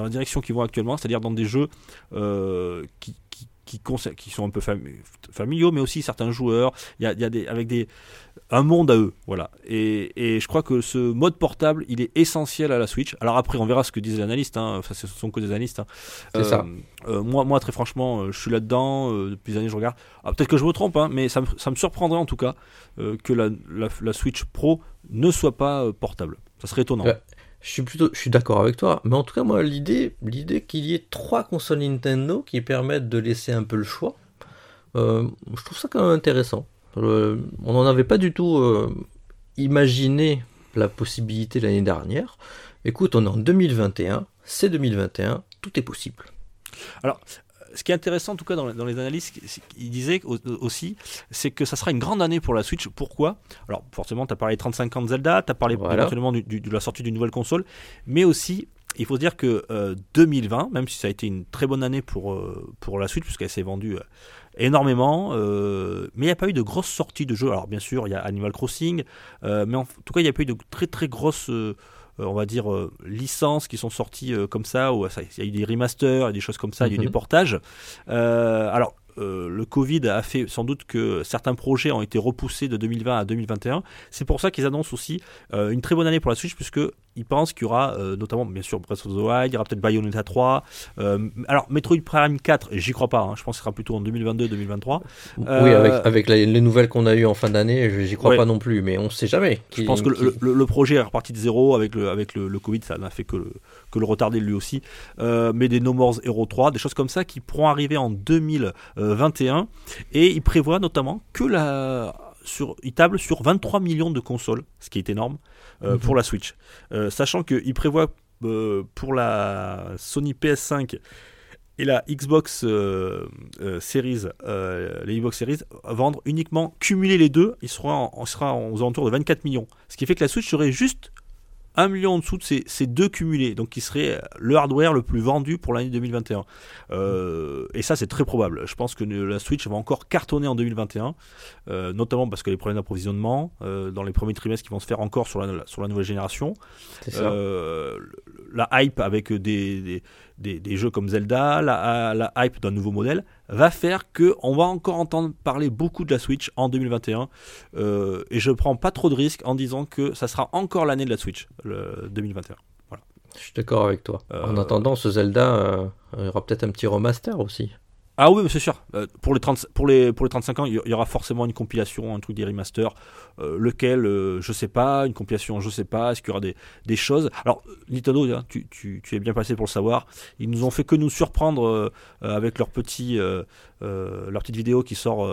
direction qu'ils vont actuellement, c'est-à-dire dans des jeux qui, qui sont un peu familiaux, mais aussi certains joueurs. Il y a, des, avec des, un monde à eux, voilà. Et, et, je crois que ce mode portable, il est essentiel à la Switch. Alors après, on verra ce que disent les analystes. Hein. Enfin, ce sont que des analystes. Hein. C'est ça. moi, moi, très franchement, je suis là-dedans depuis des années. Je regarde. Ah, peut-être que je me trompe, hein, mais ça me, ça me, surprendrait en tout cas que la, la, Switch Pro ne soit pas portable. Ça serait étonnant. Je suis plutôt, je suis d'accord avec toi, mais en tout cas moi l'idée, l'idée qu'il y ait trois consoles Nintendo qui permettent de laisser un peu le choix, euh, je trouve ça quand même intéressant. Euh, on n'en avait pas du tout euh, imaginé la possibilité l'année dernière. Écoute, on est en 2021, c'est 2021, tout est possible. Alors, ce qui est intéressant en tout cas dans, les analyses, il disait aussi, c'est que ça sera une grande année pour la Switch. Pourquoi? Alors forcément, tu as parlé 35 ans de Zelda, tu as parlé éventuellement de la sortie d'une nouvelle console, mais aussi il faut se dire que 2020, euh, même si ça a été une très bonne année pour, euh, pour la Switch, puisqu'elle s'est vendue euh, énormément, mais il n'y a pas eu de grosses sorties de jeux. Alors bien sûr, il y a Animal Crossing, mais en tout cas, il n'y a pas eu de très très grosses on va dire, euh, licences qui sont sorties euh, comme ça, où il y a eu des remasters et des choses comme ça, il y a eu du mhm. portage. alors, le Covid a fait sans doute que certains projets ont été repoussés de 2020 à 2021. C'est pour ça qu'ils annoncent aussi une très bonne année pour la Switch, puisque il pense qu'il y aura euh, notamment, bien sûr, Breath of the Wild, il y aura peut-être Bayonetta 3. Euh, alors, Metroid Prime 4, j'y crois pas, hein, je pense que ce sera plutôt en 2022-2023. oui, avec, euh, avec les, nouvelles qu'on a eues en fin d'année, j'y crois pas non plus, mais on sait jamais. je pense que le, projet est reparti de zéro avec le, avec le, Covid, ça n'a fait que le, que le retarder lui aussi. mais des No More Hero 3, des choses comme ça qui pourront arriver en 2021. Et il prévoit notamment que la sur, il table sur 23 millions de consoles, ce qui est énorme, euh, mhm. pour la Switch. Euh, sachant qu'il prévoit euh, pour la Sony PS5 et la Xbox Series, les Xbox Series, vendre uniquement, cumuler les deux, il sera, on sera aux alentours de 24 millions. Ce qui fait que la Switch serait juste 1 million en dessous de ces, deux cumulés, donc qui serait le hardware le plus vendu pour l'année 2021. Euh, et ça, c'est très probable. Je pense que la Switch va encore cartonner en 2021, euh, notamment parce que les problèmes d'approvisionnement euh, dans les premiers trimestres qui vont se faire encore sur la, sur la nouvelle génération. la hype avec des, des, jeux comme Zelda, la, la hype d'un nouveau modèle, va faire que on va encore entendre parler beaucoup de la Switch en 2021. Euh, et je prends pas trop de risques en disant que ça sera encore l'année de la Switch, le 2021. Voilà. Je suis d'accord avec toi. En euh, attendant, ce Zelda, euh, il y aura peut-être un petit remaster aussi. Ah oui, c'est sûr. Euh, pour, les 30, pour, les, pour les 35 ans, il y aura forcément une compilation, un truc des remasters. Euh, lequel, euh, je sais pas. Une compilation, je sais pas. Est-ce qu'il y aura des, des choses? Alors, Nintendo, hein, tu, tu, tu, es bien passé pour le savoir. Ils nous ont fait que nous surprendre avec leur, petit, leur petite vidéo qui sort.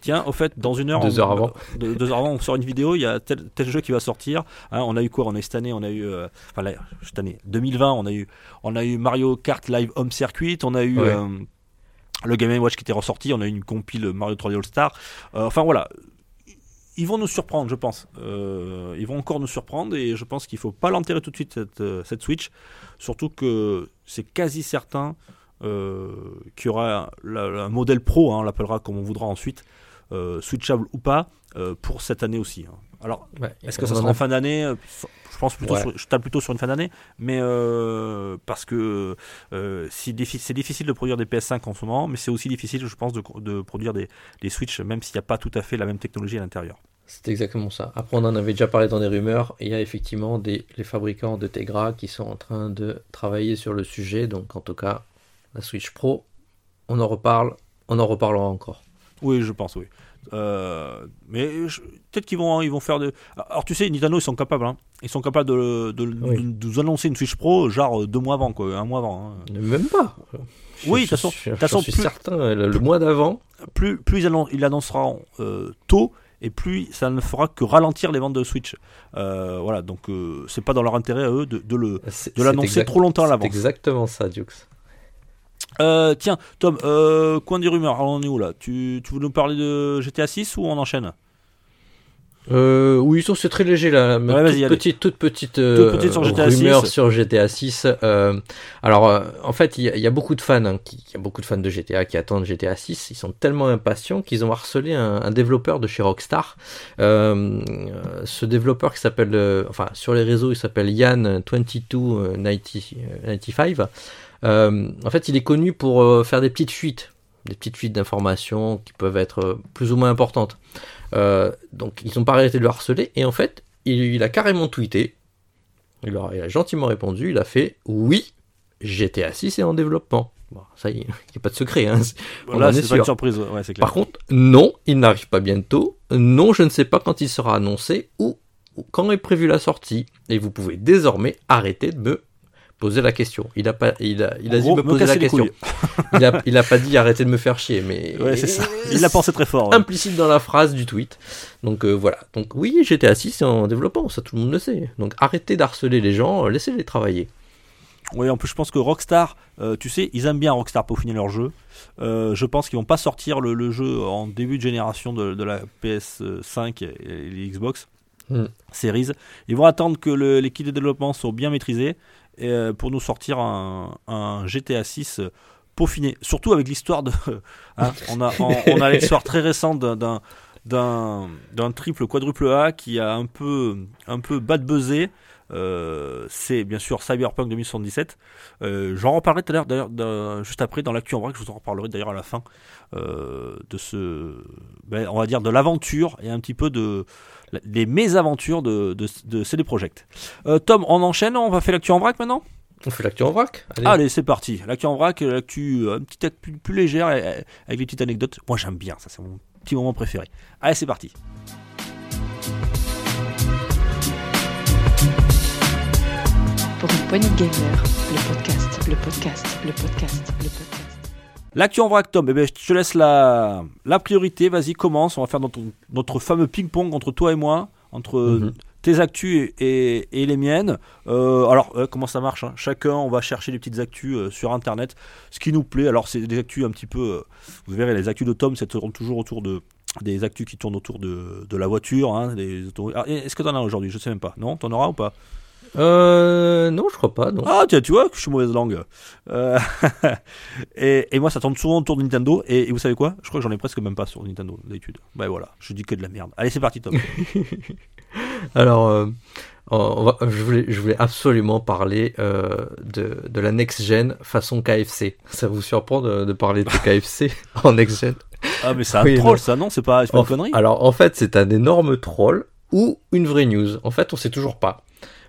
Tiens, au fait, dans une heure, deux heures avant, deux, heures avant, on sort une vidéo. Il y a tel, tel jeu qui va sortir. Hein, on a eu quoi? On a eu cette année, on a eu, enfin là, cette année, 2020, on a eu, on a eu Mario Kart Live Home Circuit. On a eu le Game Watch qui était ressorti, on a eu une compile Mario 3D All Star. Euh, enfin voilà, ils vont nous surprendre, je pense. Euh, ils vont encore nous surprendre et je pense qu'il ne faut pas l'enterrer tout de suite cette, euh, Switch. Surtout que c'est quasi certain qu'il y aura un modèle pro, hein, on l'appellera comme on voudra ensuite, switchable ou pas, pour cette année aussi. Hein. Alors, est-ce que ça sera en fin d'année pense plutôt je tape plutôt sur une fin d'année, mais euh, parce que euh, c'est difficile de produire des PS5 en ce moment, mais c'est aussi difficile, je pense, de, produire des, des Switch, même s'il n'y a pas tout à fait la même technologie à l'intérieur. C'est exactement ça. Après, on en avait déjà parlé dans des rumeurs. Il y a effectivement des, les fabricants de Tegra qui sont en train de travailler sur le sujet. Donc, en tout cas, la Switch Pro, on en reparle. On en reparlera encore. Oui, je pense, oui. Euh, mais peut-être qu'ils vont, ils vont faire de. Alors tu sais, Nintendo ils sont capables, hein. ils sont capables de, de, nous annoncer une Switch Pro genre deux mois avant, quoi, un mois avant. Hein. Même pas. Oui, de toute façon, je, suis certain, le, mois d'avant. Plus, plus il annoncera euh, tôt, et plus ça ne fera que ralentir les ventes de Switch. Euh, voilà, donc c'est pas dans leur intérêt à eux de, de le de l'annoncer trop longtemps à l'avance. Exactement ça, Dukes. Euh, tiens, Tom, euh, coin des rumeurs, alors on est où là? Tu, tu veux nous parler de GTA 6 ou on enchaîne? Euh, oui, c'est très léger là. toute, petite, toute petite, euh, petite sur GTA rumeur 6. sur GTA 6. Euh, alors, en fait, il y, y, a beaucoup de fans, hein, qui, y a beaucoup de fans de GTA qui attendent GTA 6. Ils sont tellement impatients qu'ils ont harcelé un, un, développeur de chez Rockstar. Ce développeur qui s'appelle, enfin, sur les réseaux, il s'appelle Yann2295. Euh, en fait, il est connu pour faire des petites fuites des petites fuites d'informations qui peuvent être euh, plus ou moins importantes. Euh, donc ils n'ont pas arrêté de le harceler et en fait il, il a carrément tweeté. Il, a gentiment répondu. Il a fait oui, GTA 6 est en développement. Bon, ça y est, il n'y a pas de secret. Hein. Là, est c'est pas une surprise, ouais, clair. Par contre, non, il n'arrive pas bientôt. Non, je ne sais pas quand il sera annoncé ou, ou quand est prévue la sortie. Et vous pouvez désormais arrêter de me poser la question. Il a pas, il a, il a dit me poser la question. Il a, il a pas dit arrêter de me faire chier, mais Ouais, c'est ça. Il l'a pensé très fort. ouais. implicite dans la phrase du tweet. Donc euh, voilà. Donc oui, GTA 6 c'est en développement, ça tout le monde le sait. Donc arrêtez d'harceler les gens, laissez-les travailler. Oui, en plus, je pense que Rockstar, euh, tu sais, ils aiment bien Rockstar peaufiner leur jeu. Euh, je pense qu'ils vont pas sortir le, le jeu en début de génération de, de la PS5 et, les Xbox Hmm. Series. Ils vont attendre que l'équipe de développement soit bien maîtrisée et, euh, pour nous sortir un, GTA 6 peaufiné. Surtout avec l'histoire de. hein, on a, l'histoire très récente d'un- triple quadruple A qui a un peu un peu bad buzzé euh, c'est bien sûr Cyberpunk 2077 euh, j'en reparlerai tout à l'heure juste après dans l'actu en vrac je vous en reparlerai d'ailleurs à la fin euh, de ce ben, on va dire de l'aventure et un petit peu de la- des mésaventures de, de, de CD Projekt Euh, Tom on enchaîne on va faire l'actu en vrac maintenant? On fait l'actu en vrac. Allez. Allez, c'est parti. L'actu en vrac, l'actu euh, un petit actu plus, plus légère euh, avec les petites anecdotes. Moi, j'aime bien, ça, c'est mon petit moment préféré. Allez, c'est parti. Pour une poignée de gamers, le podcast, le podcast, le podcast, le podcast. L'actu en vrac, Tom, eh ben, je te laisse la, la priorité. Vas-y, commence. On va faire notre, notre fameux ping-pong entre toi et moi, entre Mhm. tes actus et, et les miennes. Euh, alors, euh, comment ça marche hein? Chacun, on va chercher des petites actus euh, sur Internet, ce qui nous plaît. Alors, c'est des actus un petit peu. vous verrez, les actus de Tom, c'est toujours autour de des actus qui tournent autour de, de la voiture. Hein, Ah, Est-ce que t'en as aujourd'hui? Je sais même pas. Non? T'en auras ou pas? Euh, non, je crois pas. Non. Ah, tiens, tu vois que je suis mauvaise langue. Euh, et, et moi, ça tourne souvent autour de Nintendo. Et, et vous savez quoi? Je crois que j'en ai presque même pas sur Nintendo d'habitude. Bah voilà, je dis que de la merde. Allez, c'est parti, Tom. Alors, euh, on va- je, voulais, je voulais absolument parler euh, de, de la next-gen façon KFC. Ça vous surprend de, de parler de KFC en next-gen Ah, mais c'est un Oui, troll, non. ça, non? C'est pas, une connerie? Alors, en fait, c'est un énorme troll ou une vraie news. En fait, on sait toujours pas.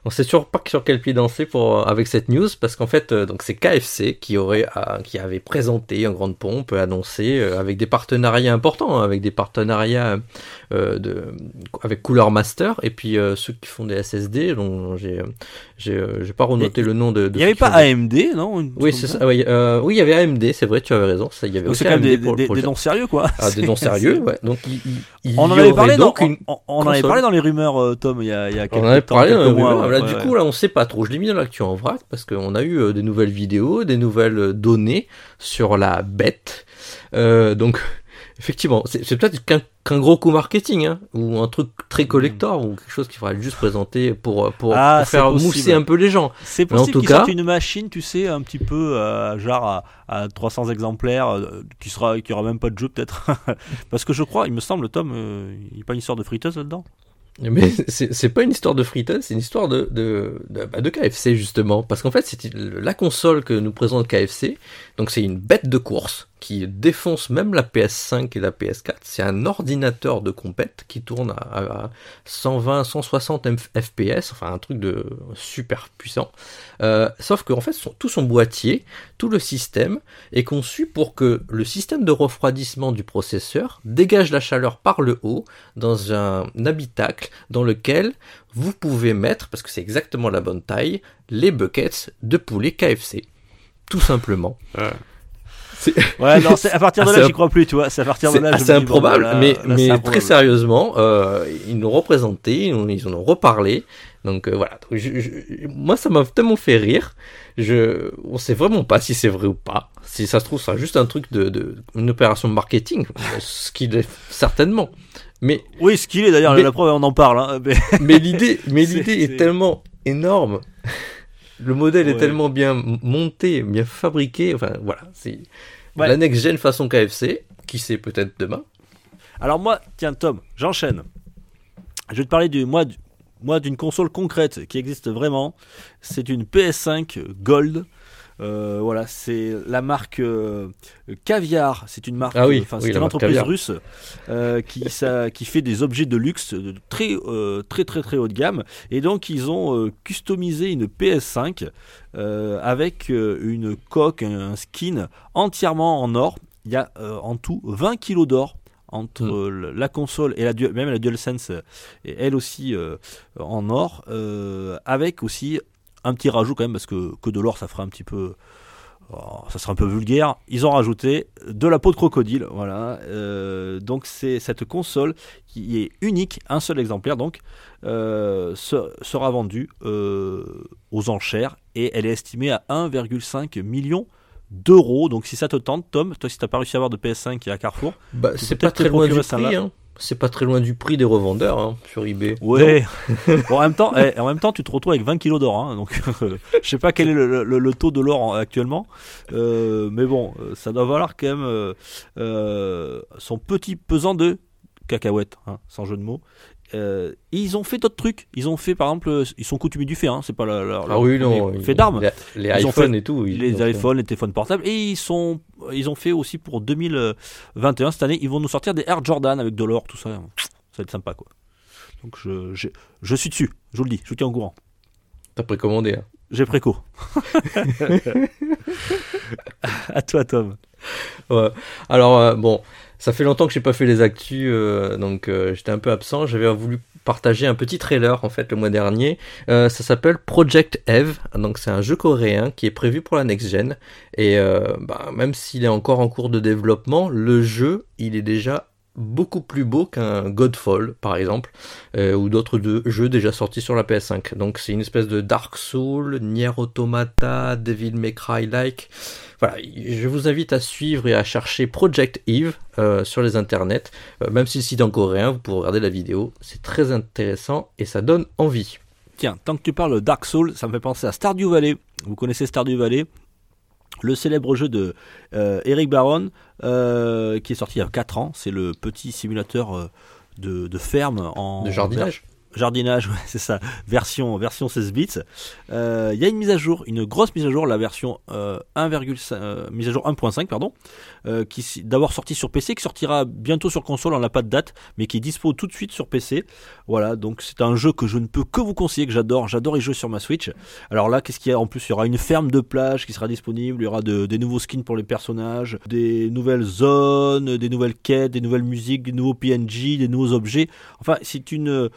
On sait toujours pas sur quel pied danser pour, avec cette news parce qu'en fait, euh, donc c'est KFC qui aurait, euh, qui avait présenté en grande pompe, annoncé euh, avec des partenariats importants, hein, avec des partenariats euh, de, avec Cooler Master et puis euh, ceux qui font des SSD. dont j'ai, euh, j'ai, euh, j'ai pas renoté Et- le nom de. Il y avait pas AMD, non Oui, c'est ça. Oui, euh, oui, il y avait AMD, c'est vrai, tu avais raison. Ça, il y avait Donc c'est quand même des, pour des- des noms sérieux, quoi. Ah, des noms sérieux, ouais. Donc, il, il- il On en avait parlé, dans, donc une on, on en avait parlé dans les rumeurs, euh, Tom, il y a, il y a quelques On en avait parlé dans quelques mois, rumeurs. Ouais, Là, ouais, du ouais. coup, là, on sait pas trop. Je l'ai mis dans l'actu en vrac parce qu'on a eu euh, des nouvelles vidéos, des nouvelles euh, données sur la bête. Euh, donc, effectivement, c'est peut-être qu'un gros coup marketing, hein, ou un truc très collector, ou quelque chose qu'il faudrait juste présenter pour, pour, Ah, pour faire possible. mousser un peu les gens. C'est possible qu'ils cas- une machine, tu sais, un petit peu euh, genre à, à 300 exemplaires, euh, qui sera, qui aura même pas de jeu peut-être. Parce que je crois, il me semble, Tom, euh, il n'y a pas une histoire de friteuse là-dedans? Mais c'est pas une histoire de friteuse, c'est une histoire de, de, de, bah, de KFC justement. Parce qu'en fait, c'est la console que nous présente KFC. Donc c'est une bête de course qui défonce même la PS5 et la PS4. C'est un ordinateur de compète qui tourne à, à 120, 160 F- FPS, enfin un truc de super puissant. Euh, sauf qu'en fait, son- tout son boîtier, tout le système est conçu pour que le système de refroidissement du processeur dégage la chaleur par le haut dans un habitacle dans lequel vous pouvez mettre, parce que c'est exactement la bonne taille, les buckets de poulet KFC. Tout simplement. Non, c'est- à partir de Ah, là, c'est j'y crois plus, tu vois. C'est à partir de C'est là, me assez dis, bon, improbable, voilà, mais, là, mais c'est très improbable. sérieusement, euh, ils l'ont représenté, ils en, ils en ont reparlé. Donc euh, voilà, Donc, je- je- moi ça m'a tellement fait rire. Je, on sait vraiment pas si c'est vrai ou pas. Si ça se trouve, c'est juste un truc de, de une opération de marketing, ce qu'il est certainement. Mais Oui, ce qu'il est d'ailleurs, la preuve, on en parle. hein, mais- l'idée, mais C'est- l'idée c'est- est tellement énorme. Le modèle est tellement bien monté, bien fabriqué. Enfin voilà, c'est Ouais. la façon KFC. Qui sait peut-être demain. Alors moi, tiens Tom, j'enchaîne. Je vais te parler du moi, du- moi d'une console concrète qui existe vraiment. C'est une PS5 Gold Euh, voilà, c'est la marque euh, Caviar. C'est une marque, Ah oui, enfin oui, c'est la une entreprise Caviar. russe euh, qui ça, qui fait des objets de luxe de très euh, très très très haut de gamme. Et donc ils ont euh, customisé une PS5 euh, avec euh, une coque, un skin entièrement en or. Il y a euh, en tout 20 kilos d'or entre Mm. euh, la console et la même la DualSense euh, elle aussi euh, en or euh, avec aussi un petit rajout quand même parce que que de l'or ça ferait un petit peu oh, ça serait un peu vulgaire ils ont rajouté de la peau de crocodile voilà Euh, donc c'est cette console qui est unique un seul exemplaire donc euh, se- sera vendue euh, aux enchères et elle est estimée à 1,5 million d'euros donc si ça te tente Tom toi si t'as pas réussi à avoir de PS5 qui est à Carrefour Bah, c'est pas très loin du prix. Hein. C'est pas très loin du prix des revendeurs hein, sur eBay. Ouais. Bon, en même temps, eh, en même temps, tu te retrouves avec 20 kilos d'or. hein, donc, je sais pas quel est le, le- le taux de l'or en- actuellement, Euh, mais bon, euh, ça doit valoir quand même euh, euh, son petit pesant de cacahuètes, hein, sans jeu de mots. Euh, ils ont fait d'autres trucs. Ils ont fait, par exemple, euh, ils sont coutumiers du fait. Hein, c'est pas la- Ah leur oui, premier non. fait d'armes. Les, les Ils ont iPhones fait et tout. ils- les iPhones, les téléphones portables, et ils sont, ils ont fait aussi pour 2021 cette année, ils vont nous sortir des Air Jordan avec de l'or, tout ça. Ça va être sympa quoi. Donc je, je, je suis dessus, je vous le dis, je vous tiens au courant. T'as précommandé. hein. J'ai préco. à toi Tom. Ouais. Alors euh, bon, ça fait longtemps que j'ai pas fait les actus, euh, donc euh, j'étais un peu absent. J'avais voulu partager un petit trailer en fait le mois dernier. Euh, ça s'appelle Project Eve, donc c'est un jeu coréen qui est prévu pour la next gen. Et euh, bah, même s'il est encore en cours de développement, le jeu il est déjà beaucoup plus beau qu'un Godfall par exemple euh, ou d'autres jeux déjà sortis sur la PS5 donc c'est une espèce de Dark Soul Nier Automata Devil May Cry like voilà, je vous invite à suivre et à chercher Project Eve euh, sur les internets. Euh, même si le site est en coréen, vous pourrez regarder la vidéo. C'est très intéressant et ça donne envie. Tiens, tant que tu parles de Dark Souls, ça me fait penser à Stardew Valley. Vous connaissez Stardew Valley? Le célèbre jeu de euh, Eric Baron, euh, qui est sorti il y a 4 ans, c'est le petit simulateur euh, de, de ferme en De jardinage? Jardinage, c'est ça, version, version 16 bits. Euh, Il y a une mise à jour, une grosse mise à jour, la version euh, 1,5, euh, mise à jour 1.5, pardon, euh, qui d'abord sortie sur PC, qui sortira bientôt sur console, on n'a pas de date, mais qui est dispo tout de suite sur PC. Voilà, donc c'est un jeu que je ne peux que vous conseiller, que j'adore, j'adore y jouer sur ma Switch. Alors là, qu'est-ce qu'il y a? En plus, il y aura une ferme de plage qui sera disponible, il y aura de- des nouveaux skins pour les personnages, des nouvelles zones, des nouvelles quêtes, des nouvelles musiques, des nouveaux PNJ, des nouveaux objets. Enfin, c'est une euh,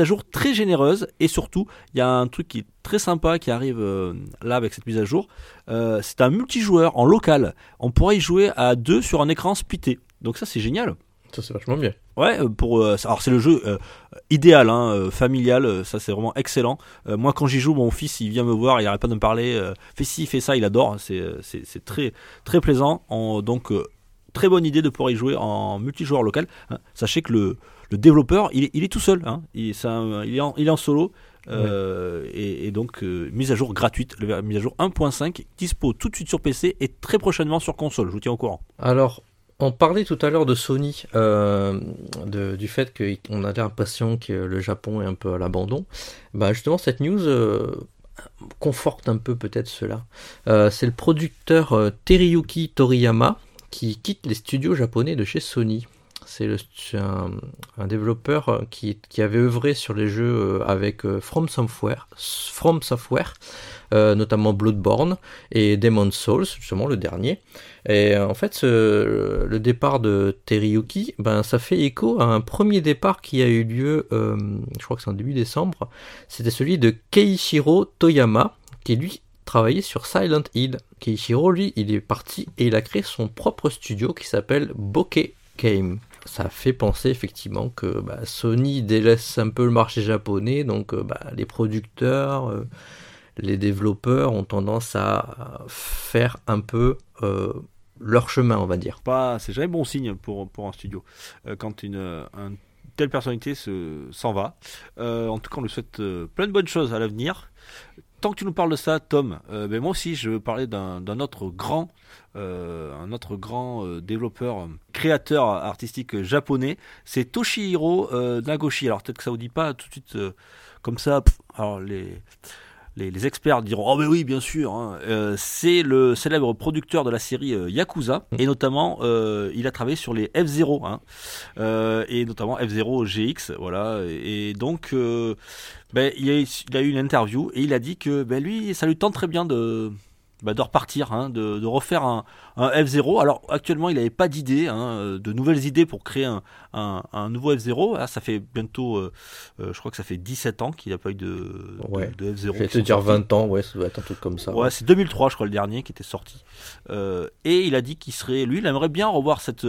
mise à jour très généreuse et surtout, il y a un truc qui est très sympa qui arrive euh, là avec cette mise à jour. Euh, c'est un multijoueur en local. On pourra y jouer à deux sur un écran splitté. Donc ça, c'est génial. Ça, c'est vachement bien. Ouais, euh, pour euh, alors c'est le jeu euh, idéal, hein, euh, familial, ça c'est vraiment excellent. Moi quand j'y joue, mon fils il vient me voir, il arrête pas de me parler, fais ci, fais ça, il adore, c'est très très plaisant. En- donc très bonne idée de pouvoir y jouer en multijoueur local. hein. Sachez que le, le développeur il est, il est tout seul, hein. il, c'est un- il est en, il est en solo. euh, et, et donc euh, mise à jour gratuite, mise à jour 1.5 dispo tout de suite sur PC et très prochainement sur console. Je vous tiens au courant. Alors, on parlait tout à l'heure de Sony, euh, de- du fait qu'on a l'impression que le Japon est un peu à l'abandon. Bah justement, cette news conforte un peu peut-être cela. C'est le producteur Teriyuki Toriyama qui quitte les studios japonais de chez Sony. C'est un, développeur euh, qui, avait œuvré sur les jeux euh, avec euh, From Software, notamment Bloodborne et Demon's Souls, justement le dernier. Et en fait, le départ de Teriyuki, ben, ça fait écho à un premier départ qui a eu lieu, je crois que c'est en début décembre, c'était celui de Keishiro Toyama, qui lui travaillait sur Silent Hill. Keishiro, lui, il est parti et il a créé son propre studio qui s'appelle Bokeh Game. Ça fait penser effectivement que bah, Sony délaisse un peu le marché japonais, donc euh, bah, les producteurs, euh, les développeurs ont tendance à faire un peu euh, leur chemin, on va dire. c'est jamais bon signe pour, pour un studio. Quand une, un- telle personnalité se, s'en va. En tout cas, on lui souhaite plein de bonnes choses à l'avenir. Tant que tu nous parles de ça, Tom, euh, ben moi aussi, je veux parler d'un, autre grand, euh, un autre grand euh, développeur, créateur artistique japonais. C'est Toshihiro Nagoshi. Alors peut-être que ça vous dit pas tout de suite comme ça. alors les les, experts diront oh mais oui bien sûr hein. C'est le célèbre producteur de la série Yakuza et notamment il a travaillé sur les F0 hein. Et notamment F0 GX voilà et donc ben, il, a, il a eu une interview et il a dit que ben, lui ça lui tente très bien de de repartir, hein, de, de refaire un, un F0. Alors actuellement, il n'avait pas d'idée, hein, de nouvelles idées pour créer un, un, un nouveau F0. Ah, ça fait bientôt, euh, euh, je crois que ça fait 17 ans qu'il n'a pas eu de, Ouais. de, de F0. Je vais te dire sortis. 20 ans, ouais, ça doit être un truc comme ça. Ouais, c'est 2003, je crois, le dernier qui était sorti. Euh, et il a dit qu'il serait, lui, il aimerait bien revoir cette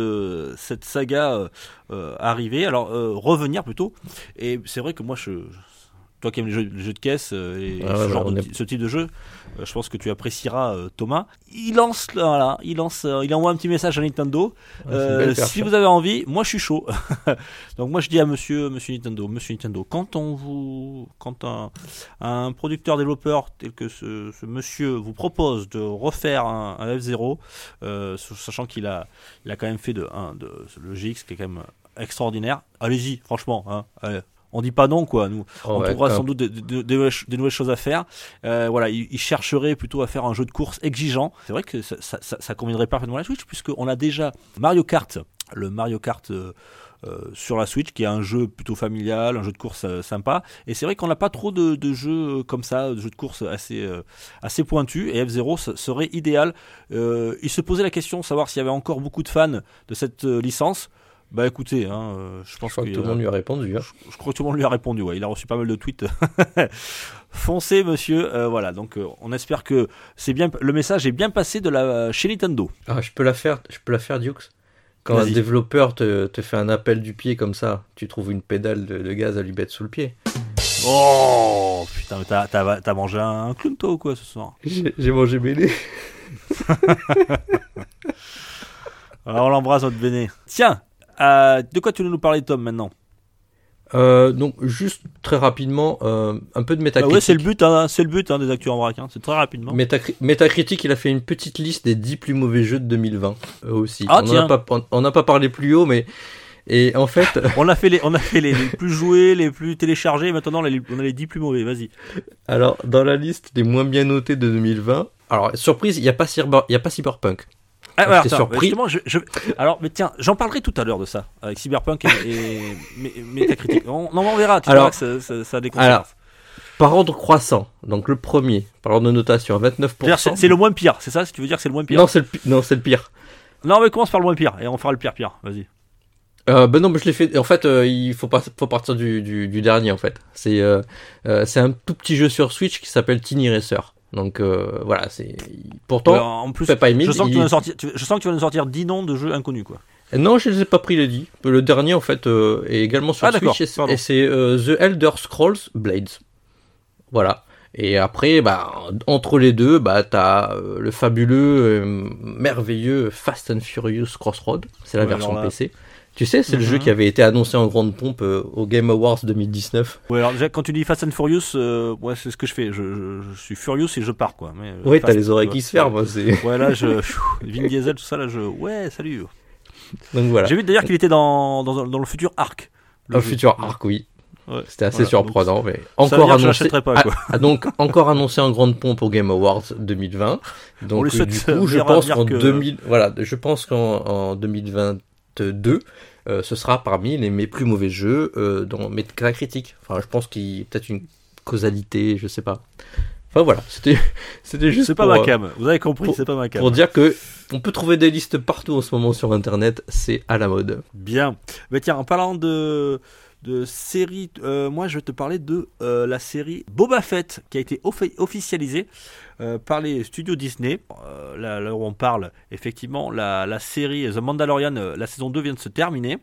cette saga euh, arriver, alors revenir plutôt. Et c'est vrai que moi, je, toi qui aimes les jeux, les jeux de caisse euh, et Ah ce, ouais, genre de, est- ce type de jeu, euh, je pense que tu apprécieras euh, Thomas. Il lance, voilà, il lance, il envoie un petit message à Nintendo. Ah, Euh, si vous avez envie, moi je suis chaud. Donc moi je dis à Monsieur, Monsieur Nintendo, Monsieur Nintendo, quand on vous, quand un, un producteur développeur tel que ce, ce Monsieur vous propose de refaire un, un F0, euh, sachant qu'il a, il a quand même fait de, un, de le GX qui est quand même extraordinaire. Allez-y, franchement. Hein, allez. On dit pas non quoi. Nous, Oh, on ouais, trouvera sans doute des, nouvelles ch- des nouvelles choses à faire. Euh, voilà, il, il chercherait plutôt à faire un jeu de course exigeant. C'est vrai que ça, ça, ça, ça conviendrait parfaitement à la Switch, puisqu'on a déjà Mario Kart, le Mario Kart euh, euh, sur la Switch, qui est un jeu plutôt familial, un jeu de course euh, sympa. Et c'est vrai qu'on n'a pas trop de, de jeux comme ça, de jeux de course assez, euh, assez pointus. Et F-Zero ce- serait idéal. Il se posait la question, savoir s'il y avait encore beaucoup de fans de cette licence. Bah écoutez, hein, euh, je Je pense crois que tout le monde lui a répondu. hein. je crois que tout le monde lui a répondu. Ouais. Il a reçu pas mal de tweets. Foncez, monsieur. Euh, voilà. Donc, euh, on espère que c'est bien. Le message est bien passé de la chez Nintendo. Ah, je peux la faire, je peux la faire, Dukes. Quand un développeur te, te fait un appel du pied comme ça, tu trouves une pédale de, de gaz à lui mettre sous le pied. Oh putain, t'as, mangé un clown toi ou quoi ce soir? J'ai mangé mêlé. Alors, on l'embrasse notre béné. Tiens, euh, de quoi tu veux nous parler, Tom, maintenant? Euh, donc, juste très rapidement, euh, un peu de Bah métacritique. ouais, c'est le but. Hein, c'est le but hein, des actus en vrac. Hein. C'est très rapidement. Métacri- Métacritique, il a fait une petite liste des 10 plus mauvais jeux de 2020 eux aussi. Ah, on n'a pas, on- on n'a pas parlé plus haut, mais et en fait, On a fait les, on a fait les, les plus joués, les plus téléchargés. et Maintenant, on a les, on a les 10 plus mauvais. Vas-y. alors dans la liste des moins bien notés de 2020, alors surprise, il y a pas Cyber, il y a pas Cyberpunk. Ah, attends, surpris. justement, je, je- alors, mais tiens, j'en parlerai tout à l'heure de ça, avec Cyberpunk et, et Metacritic. On, non, on verra, tu Alors- verras que ça, ça. Alors, Par ordre croissant, donc le premier, par ordre de notation à 29%. C'est-à-dire, C'est le moins pire, c'est ça Si tu veux dire que c'est le moins pire? Non, c'est le, non, pire. Non, mais commence par le moins pire, et on fera le pire pire, vas-y. Euh, ben non, mais je l'ai fait. En fait, euh, il faut, pas, faut partir du, du, du dernier en fait. C'est euh, euh, c'est un tout petit jeu sur Switch qui s'appelle Tiny Racer. Donc euh, voilà, c'est pourtant Euh, en plus, Peppa Emile, je sens, que il- tu vas nous sortir, tu- je sens que tu vas nous sortir 10 noms de jeux inconnus, quoi. non, je les ai pas pris les 10. Le dernier en fait euh, est également sur Ah, Switch et c'est- euh, The Elder Scrolls Blades. Voilà. Et après, bah, entre les deux, bah, t'as le fabuleux, euh, merveilleux Fast and Furious Crossroad. C'est la Ouais, version là- PC. Tu sais, c'est le jeu mhm. qui avait été annoncé en grande pompe euh, au Game Awards 2019. Ouais, alors déjà, quand tu dis Fast and Furious, euh, c'est ce que je fais. Je, suis furious et je pars, quoi. Euh, oui, t'as les oreilles qui se ferment. Hein, ouais, là. Vin Diesel, tout ça, là, je. Ouais, salut. Donc voilà. J'ai vu d'ailleurs qu'il était dans, dans, le futur Arc. Le, le futur Arc, oui. C'était assez surprenant, mais encore annoncé. Pas, ah, quoi. Ah, donc encore annoncé en grande pompe au Game Awards 2020. Donc euh, du coup, je pense qu'en 2000, voilà, je pense qu'en 2020 2, euh, ce sera parmi les, mes plus mauvais jeux euh, dans mes critiques. Enfin, je pense qu'il y a peut-être une causalité, je sais pas. Enfin voilà, c'était juste. C'est pas ma euh, cam, vous avez compris, c'est pas ma cam. Pour dire que on peut trouver des listes partout en ce moment sur internet, c'est à la mode. Bien. Mais tiens, en parlant de de série, euh, moi je vais te parler de euh, la série Boba Fett qui a été offi- officialisée euh, par les studios Disney. Euh, là, où on parle, effectivement, la, la série The Mandalorian, la saison 2 vient de se terminer.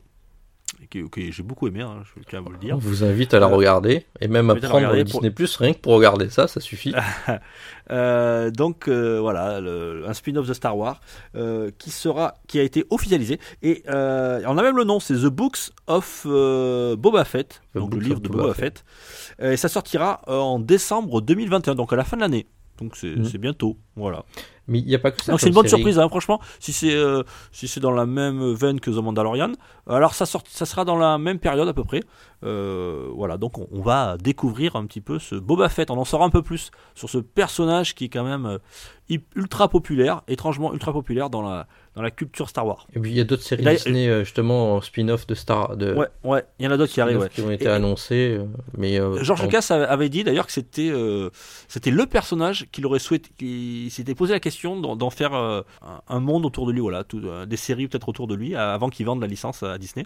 Que, que j'ai beaucoup aimé, hein, je tiens à vous le dire. On vous invite à la Euh, regarder et même à prendre pour- Disney Plus rien que pour regarder ça, ça suffit. Euh, donc euh, voilà, le- un spin-off de Star Wars qui sera, qui a été officialisé et on a même le nom, c'est The Books of Boba Fett, The donc le livre de Boba Boba Fett. Et ça sortira en décembre 2021, donc à la fin de l'année. Donc c'est Mm. c'est bientôt, voilà. Mais il n'y a pas que ça. Donc c'est une bonne série. surprise, hein, franchement. Si c'est euh, si c'est dans la même veine que The Mandalorian, alors ça sort, ça sera dans la même période à peu près. Euh, voilà, donc on, on va découvrir un petit peu ce Boba Fett. On en saura un peu plus sur ce personnage qui est quand même euh, ultra populaire, étrangement ultra populaire dans la dans la culture Star Wars. Et puis il y a d'autres séries Disney justement en spin-off de Star. De, Ouais, ouais, il y en a d'autres qui arrivent. Ouais. qui ont été Et- annoncés. euh, Mais euh, George Lucas avait- dit d'ailleurs que c'était c'était le personnage qu'il aurait souhaité, qu'il s'était posé la question d'en d'en faire euh, un, monde autour de lui, voilà, tout- euh, des séries peut-être autour de lui avant qu'il vende la licence à Disney.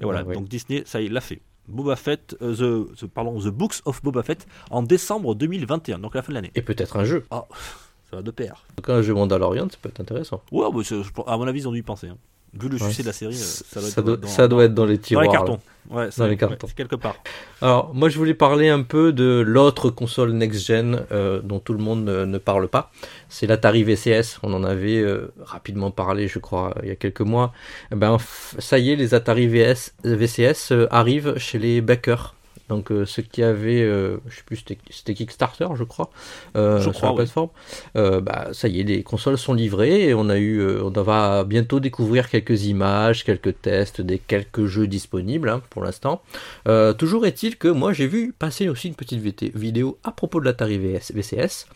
Et voilà, Ah donc Disney, ça il l'a fait. Boba Fett, euh, the, the- pardon, the Books of Boba Fett en décembre 2021, donc à la fin de l'année. Et peut-être un jeu. Ça va de pair. Cas, un jeu Mandalorian, ça peut être intéressant. Ouais, bah, à mon avis, ils ont dû y penser. hein. Vu le succès de la série, euh, ça doit être, doit, dans, ça doit être dans les dans tiroirs. les là. cartons. Ouais, Dans les cartons. quelque part. Alors, moi, je voulais parler un peu de l'autre console next-gen euh, dont tout le monde ne, ne parle pas. C'est l'Atari VCS. On en avait euh, rapidement parlé, je crois, il y a quelques mois. Eh ben, ça y est, les Atari VS, VCS euh, arrivent chez les backers. Donc, euh, ceux qui avaient, euh, je sais plus, c'était- Kickstarter, je crois, euh, Je sur crois, la plateforme. Euh, bah, ça y est, les consoles sont livrées et on a eu, euh, on va bientôt découvrir quelques images, quelques tests, des quelques jeux disponibles hein, pour l'instant. Euh, toujours est-il que moi j'ai vu passer aussi une petite vidéo à propos de l'Atari VS VCS.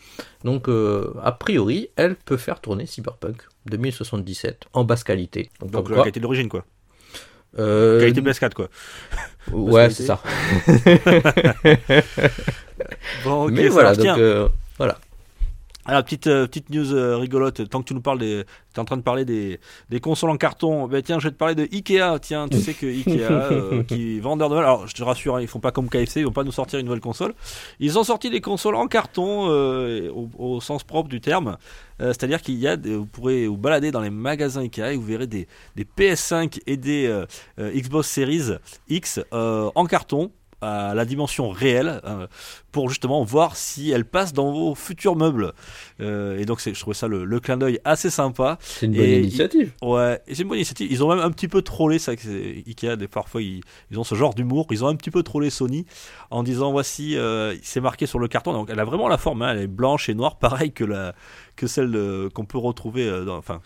Donc a priori, elle peut faire tourner Cyberpunk 2077 en basse qualité. Donc, la quoi, qualité d'origine, quoi. Euh, Qualité PS4, quoi. ouais, c'est ça. Bon, ok, Mais voilà, donc euh, voilà. Alors, petite, euh, petite news euh, rigolote, tant que tu nous parles des. Tu es en train de parler des, des consoles en carton, ben tiens, je vais te parler de Ikea. Tiens, tu sais que Ikea, euh, qui vendeur de. Alors, je te rassure, hein, ils font pas comme KFC, ils vont pas nous sortir une nouvelle console. Ils ont sorti des consoles en carton euh, au, au sens propre du terme. Euh, C'est-à-dire qu'il y a, des- vous pourrez vous balader dans les magasins Ikea et vous verrez des, des PS5 et des Xbox Series X euh, en carton à la dimension réelle euh, pour justement voir si elles passent dans vos futurs meubles. Euh, et donc c'est- je trouvais ça le, le clin d'œil assez sympa. C'est une bonne Et- initiative. Ouais, c'est une bonne initiative. Ils ont même un petit peu trollé ça. Ikea, des, parfois ils, ils ont ce genre d'humour. Ils ont un petit peu trollé Sony en disant voici, euh, c'est marqué sur le carton. Donc elle a vraiment la forme. hein, elle est blanche et noire, pareil que la que celle qu'on peut retrouver. dans, enfin,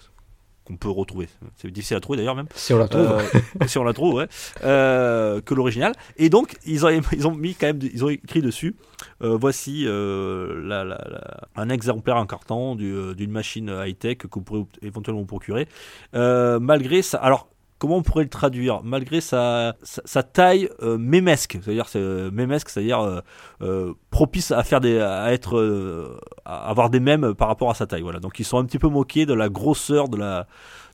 qu'on peut retrouver. C'est difficile à trouver d'ailleurs même. Si on la trouve. Euh, si on la trouve, ouais. Euh, que l'original. Et donc, ils ont, ils ont mis quand même, ils ont écrit dessus. euh, voici la- la- la- un exemplaire en carton du- d'une machine high-tech que vous pourrez éventuellement vous procurer. Malgré ça. Alors. Comment on pourrait le traduire Malgré sa, sa, sa taille euh, mémesque, c'est-à-dire c'est, euh, mémesque, c'est-à-dire euh, euh, propice à faire des, à être, à avoir des mèmes par rapport à sa taille. Voilà. Donc ils sont un petit peu moqués de la grosseur de la,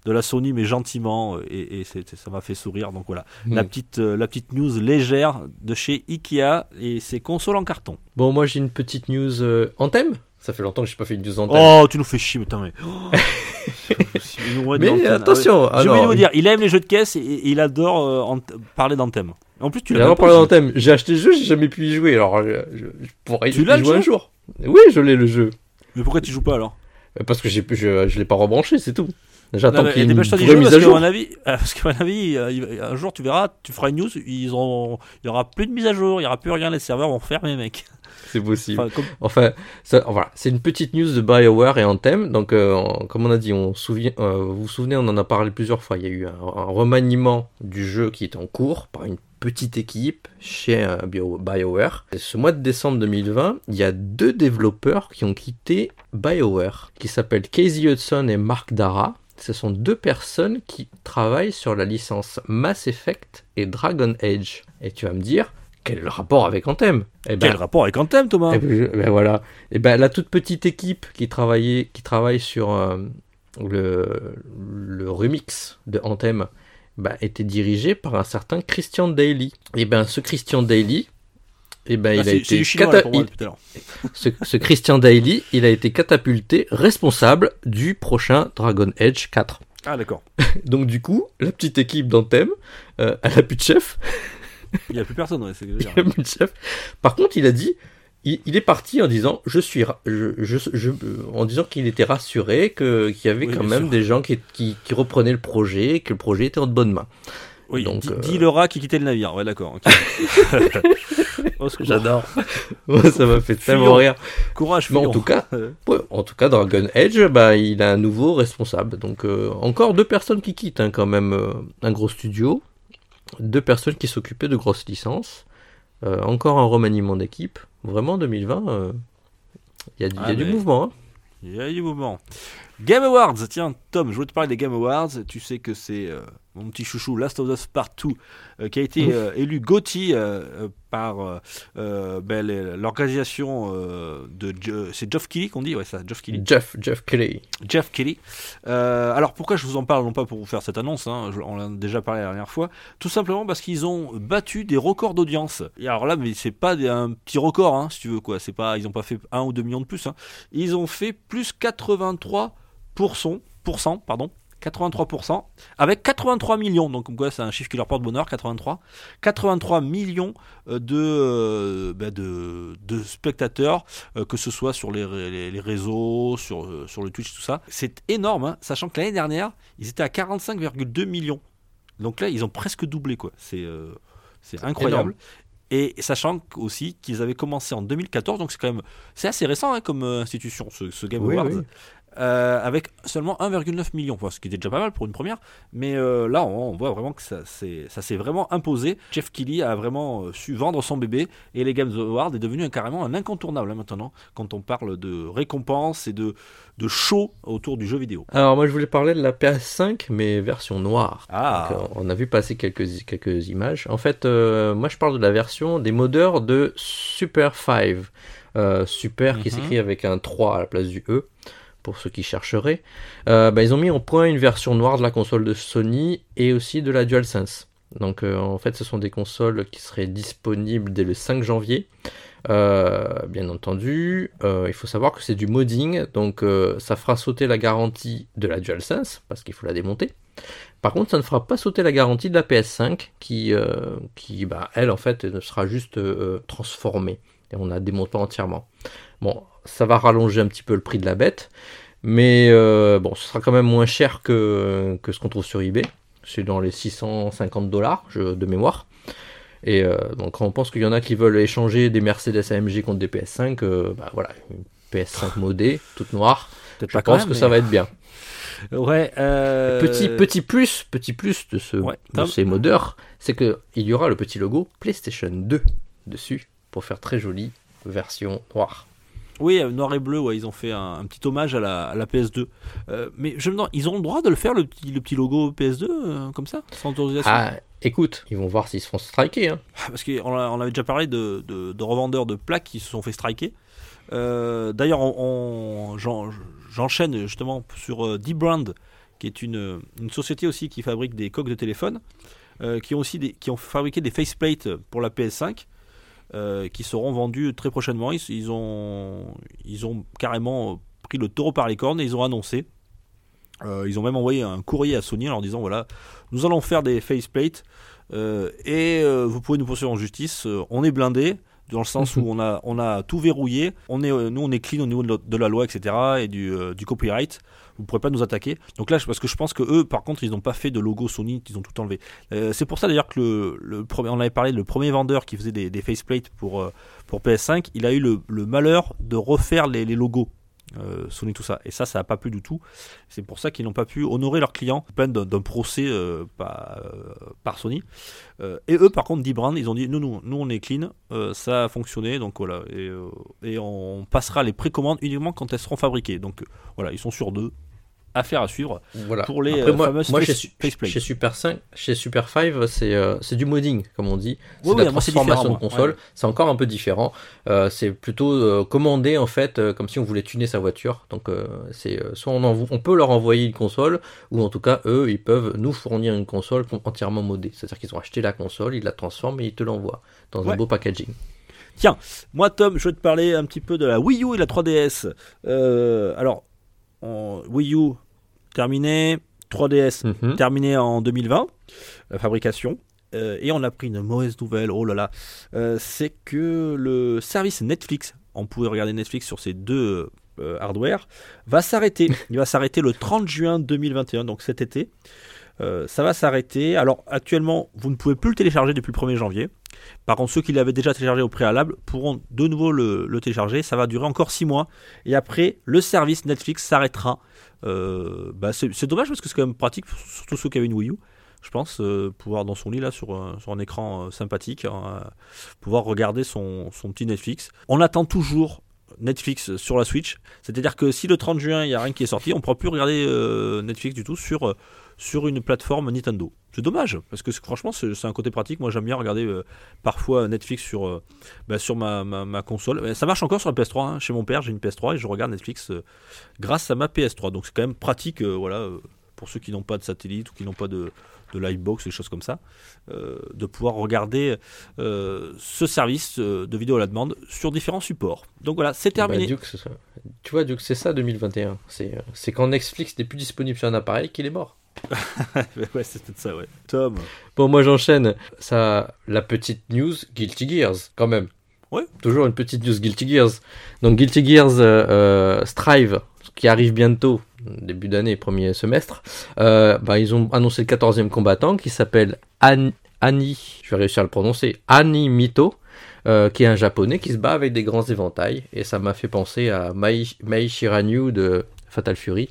de la Sony, mais gentiment, et, ça m'a fait sourire. Donc voilà, la, Hmm. petite, euh, la petite news légère de chez Ikea et ses consoles en carton. Bon, moi j'ai une petite news en thème. Ça fait longtemps que j'ai pas fait une thème. Oh, tu nous fais chier, putain, mais. Oh, mais attention, Ah oublié de non, vous dire, il aime les jeux de caisse et, il adore euh, en- parler d'Anthem. En plus, tu Il l'as a même parlé pas en aussi. thème. J'ai acheté le jeu, j'ai jamais pu y jouer. Alors, je, je- je pourrais Tu y jouer un jour. Oui, je l'ai le jeu. Mais pourquoi tu joues pas alors? Parce que j'ai, je, je l'ai pas rebranché, c'est tout. J'attends mais qu'il y ait une vraie mise à jour. mon avis, euh, parce qu'à mon avis, euh, un jour tu verras, tu feras une news, ils auront, il y aura plus de mise à jour, il y aura plus rien, les serveurs vont fermer, mec. C'est possible. Enfin, comme- Enfin, ça, voilà, c'est une petite news de BioWare et Anthem. Donc, euh, on- comme on a dit, on souvient, euh, vous vous souvenez, on en a parlé plusieurs fois. Il y a eu un, un remaniement du jeu qui est en cours par une petite équipe chez euh, Bio- BioWare. Et ce mois de décembre 2020, il y a deux développeurs qui ont quitté BioWare, qui s'appellent Casey Hudson et Mark Dara. Ce sont deux personnes qui travaillent sur la licence Mass Effect et Dragon Age. Et tu vas me dire, quel rapport avec Anthem? Eh ben, Quel rapport avec Anthem, Thomas? eh ben, je- ben voilà. Ben la toute petite équipe qui travaillait, qui travaille sur euh, le, le remix de Anthem, ben, était dirigée par un certain Christian Daly. Et ben ce Christian Daly, et ben Ah, il a été chinois cata- moi il- ce, ce Christian Daly, il a été catapulté responsable du prochain Dragon Age 4. Ah d'accord. Donc du coup, la petite équipe d'Anthem, euh, elle a plus de chef. Il n'y a plus personne, ouais, c'est Il a plus de chef. Par contre, il a dit, il, il est parti en disant, je suis, ra- je, je, je- euh, en disant qu'il était rassuré, que qu'il y avait Oui, quand bien même sûr. des gens qui, qui, qui reprenaient le projet, que le projet était en de bonnes mains. Oui, Donc, euh, dis le rat qui quittait le navire. Ouais, d'accord. ok. Au secours. J'adore. Ouais, ça m'a fait tellement Fuyons. rire. Courage, Mais en fuyons. tout cas, Euh, Ouais, en tout cas, Dragon Edge, bah, il a un nouveau responsable. Donc, euh, encore deux personnes qui quittent hein, quand même euh, un gros studio. Deux personnes qui s'occupaient de grosses licences. Euh, encore un remaniement d'équipe. Vraiment, 2020, euh, il y a, du- il y a Ah, du mouvement. hein. Il y a du mouvement. Game Awards, tiens, Tom, je voulais te parler des Game Awards. Tu sais que c'est euh, mon petit chouchou Last of Us Part 2 euh, qui a été élu GOTY par euh, euh, ben, l'organisation euh, de. C'est Geoff Keighley qu'on dit Ouais, ça, Geoff Keighley. Jeff, Jeff Kelly. Jeff Kelly. Alors pourquoi je vous en parle Non pas pour vous faire cette annonce, hein, je- on en a déjà parlé la dernière fois. Tout simplement parce qu'ils ont battu des records d'audience. Et alors là, mais c'est pas des- un petit record, hein, si tu veux quoi. C'est pas, ils ont pas fait 1 ou 2 millions de plus. hein. Ils ont fait plus 83%, pourcent, pardon. 83%, avec 83 millions, donc comme quoi c'est un chiffre qui leur porte bonheur, 83, 83 millions euh, de, euh, bah, de, de spectateurs euh, que ce soit sur les, ré- les- les réseaux, sur, sur le Twitch, tout ça. C'est énorme, hein, sachant que l'année dernière, ils étaient à 45,2 millions. Donc là, ils ont presque doublé, quoi. C'est euh, c'est incroyable. Et sachant aussi qu'ils avaient commencé en 2014, donc c'est quand même c'est assez récent hein, comme institution, ce, ce Game Oui, Awards. oui. Euh, avec seulement 1,9 million, ce qui était déjà pas mal pour une première. Mais euh, là, on, on voit vraiment que ça s'est vraiment imposé. Jeff Keighley a vraiment euh, su vendre son bébé et les Games Awards est devenu un- carrément un incontournable hein, maintenant quand on parle de récompenses et de, de show autour du jeu vidéo. Alors, moi, je voulais parler de la PS5, mais version noire. Ah, Donc, on a vu passer quelques, quelques images. En fait, euh, moi je parle de la version des modeurs de Super 5. Euh, super qui Mhm. s'écrit avec un 3 à la place du E, pour ceux qui chercheraient. Euh, bah, ils ont mis en point une version noire de la console de Sony et aussi de la DualSense. Donc euh, en fait, ce sont des consoles qui seraient disponibles dès le 5 janvier. Euh, bien entendu, il faut savoir que c'est du modding, donc ça fera sauter la garantie de la DualSense, parce qu'il faut la démonter. Par contre, ça ne fera pas sauter la garantie de la PS5, qui, qui bah, elle, en fait, sera juste transformée. Et on la démonte pas entièrement. Bon, ça va rallonger un petit peu le prix de la bête, mais euh, bon, ce sera quand même moins cher que, que ce qu'on trouve sur eBay. C'est dans les 650 dollars de mémoire. Et euh, donc, quand on pense qu'il y en a qui veulent échanger des Mercedes AMG contre des PS5, euh, bah voilà, une PS5 modée, toute noire, je pas pense que ça va être bien. Ouais. euh, Petit, petit plus, petit plus de, ce, Ouais, de Tom ces modeurs, c'est que il y aura le petit logo PlayStation 2 dessus pour faire très jolie version noire. Oui, euh, noir et bleu, ouais, ils ont fait un, un petit hommage à la, à la PS2. Euh, mais je me demande, ils ont le droit de le faire, le petit, le petit logo PS2, euh, comme ça, sans autorisation? Ah, écoute, ils vont voir s'ils se font striker. Hein. Parce qu'on on avait déjà parlé de, de- de revendeurs de plaques qui se sont fait striker. Euh, D'ailleurs, on, on- j'en- j'enchaîne justement sur D-Brand, qui est une, une société aussi qui fabrique des coques de téléphone, qui, ont aussi des, qui ont fabriqué des faceplates pour la PS5, euh, qui seront vendus très prochainement. Ils, ils ont, ils ont carrément pris le taureau par les cornes et ils ont annoncé. euh, ils ont même envoyé un courrier à Sony en leur disant voilà, nous allons faire des faceplates euh, et vous pouvez nous poursuivre en justice. On est blindé dans le sens où on a, on a tout verrouillé. On est, nous, on est clean au niveau de, la- loi, etc. et du, du copyright. Vous pourrez pas nous attaquer. Donc là, parce que je pense que eux, par contre, ils n'ont pas fait de logo Sony, ils ont tout enlevé. Euh, c'est pour ça d'ailleurs que le, premier, on avait parlé, le premier vendeur qui faisait des, faceplates pour, euh, pour PS5, il a eu le, malheur de refaire les, logos. euh, Sony tout ça et ça ça n'a pas plu du tout c'est pour ça qu'ils n'ont pas pu honorer leurs clients peine d'un procès par, Sony et eux, par contre, D-Brand, ils ont dit nous, nous, nous, on est clean, ça a fonctionné, donc voilà, et, et on passera les précommandes uniquement quand elles seront fabriquées. Donc voilà, ils sont sur deux. Affaire à suivre Voilà. pour les Après, euh, moi, fameuses moi, chez, chez Super 5, chez Super 5, c'est euh, c'est du modding, comme on dit. C'est Oui, de la transformation de console. Ouais. C'est encore un peu différent. Euh, c'est plutôt euh, commandé, en fait, comme si on voulait tuner sa voiture. Donc, c'est soit on, peut leur envoyer une console, ou en tout cas, eux, ils peuvent nous fournir une console entièrement modée. C'est-à-dire qu'ils ont acheté la console, ils la transforment et ils te l'envoient dans Ouais. un beau packaging. Moi, Tom, je vais te parler un petit peu de la Wii U et la 3DS. Euh, alors, en Wii U terminé, 3DS Mhm. terminé en 2020, la fabrication. Euh, et on a pris une mauvaise nouvelle, oh là là, Euh, c'est que le service Netflix, on pouvait regarder Netflix sur ces deux euh, hardware, va s'arrêter. Il va s'arrêter le 30 juin 2021, donc cet été. Euh, ça va s'arrêter. Alors actuellement, vous ne pouvez plus le télécharger depuis le 1er janvier. Par contre, ceux qui l'avaient déjà téléchargé au préalable pourront de nouveau le, le télécharger. Ça va durer encore 6 mois. Et après, le service Netflix s'arrêtera. Euh, bah, c'est dommage parce que c'est quand même pratique, surtout ceux qui avaient une Wii U. Je pense euh, pouvoir dans son lit là sur, un- sur un écran euh, sympathique, hein, pouvoir regarder son, son petit Netflix. On attend toujours Netflix sur la Switch. C'est-à-dire que si le 30 juin il n'y a rien qui est sorti, on ne pourra plus regarder euh, Netflix du tout sur, euh, sur une plateforme Nintendo. C'est dommage, parce que franchement c'est un côté pratique. Moi j'aime bien regarder euh, parfois Netflix sur, euh, bah, sur ma, ma, ma console. Euh, Ça marche encore sur la PS3. hein. Chez mon père j'ai une PS3 et je regarde Netflix euh, grâce à ma PS3. Donc c'est quand même pratique euh, voilà, euh, pour ceux qui n'ont pas de satellite ou qui n'ont pas de, de Livebox, des choses comme ça, euh, de pouvoir regarder euh, ce service euh, de vidéo à la demande sur différents supports. Donc voilà, c'est terminé. Bah, Duke, ça. Tu vois, Duke, c'est ça 2021. C'est euh, c'est quand Netflix n'est plus disponible sur un appareil qu'il est mort. Ouais, c'est peut-être ça, ouais. Tom. Bon, moi j'enchaîne. Ça, la petite news Guilty Gears, quand même. Ouais. Toujours une petite news Guilty Gears. Donc Guilty Gears euh, euh, Strive, qui arrive bientôt, début d'année, premier semestre. Euh, bah, ils ont annoncé le 14e combattant qui s'appelle An- Ani, je vais réussir à le prononcer, Ani Mito. euh, qui est un japonais qui se bat avec des grands éventails et ça m'a fait penser à Mai, Mai Shiranyu de Fatal Fury.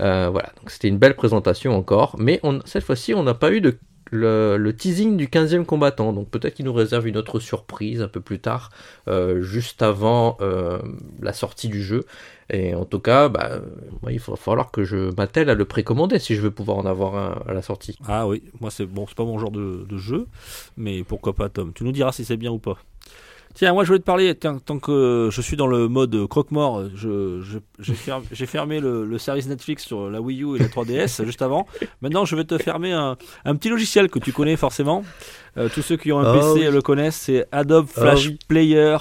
Euh, voilà, donc c'était une belle présentation encore, mais on, cette fois-ci on n'a pas eu de le, teasing du 15e combattant. Donc peut-être qu'il nous réserve une autre surprise un peu plus tard, euh, juste avant euh, la sortie du jeu. Et en tout cas, bah, il va falloir que je m'attelle à le précommander si je veux pouvoir en avoir un à la sortie. Ah oui, moi c'est bon, c'est pas mon genre de jeu, mais pourquoi pas Tom? Tu nous diras si c'est bien ou pas. Tiens, moi je voulais te parler, tiens, tant que je suis dans le mode croque-mort, je, je- j'ai, fermé, j'ai fermé le, le service Netflix sur la Wii U et la 3DS juste avant. Maintenant je vais te fermer un, un petit logiciel que tu connais forcément. Euh, tous ceux qui ont un Ah PC oui. le connaissent, c'est Adobe Ah Flash oui. Player.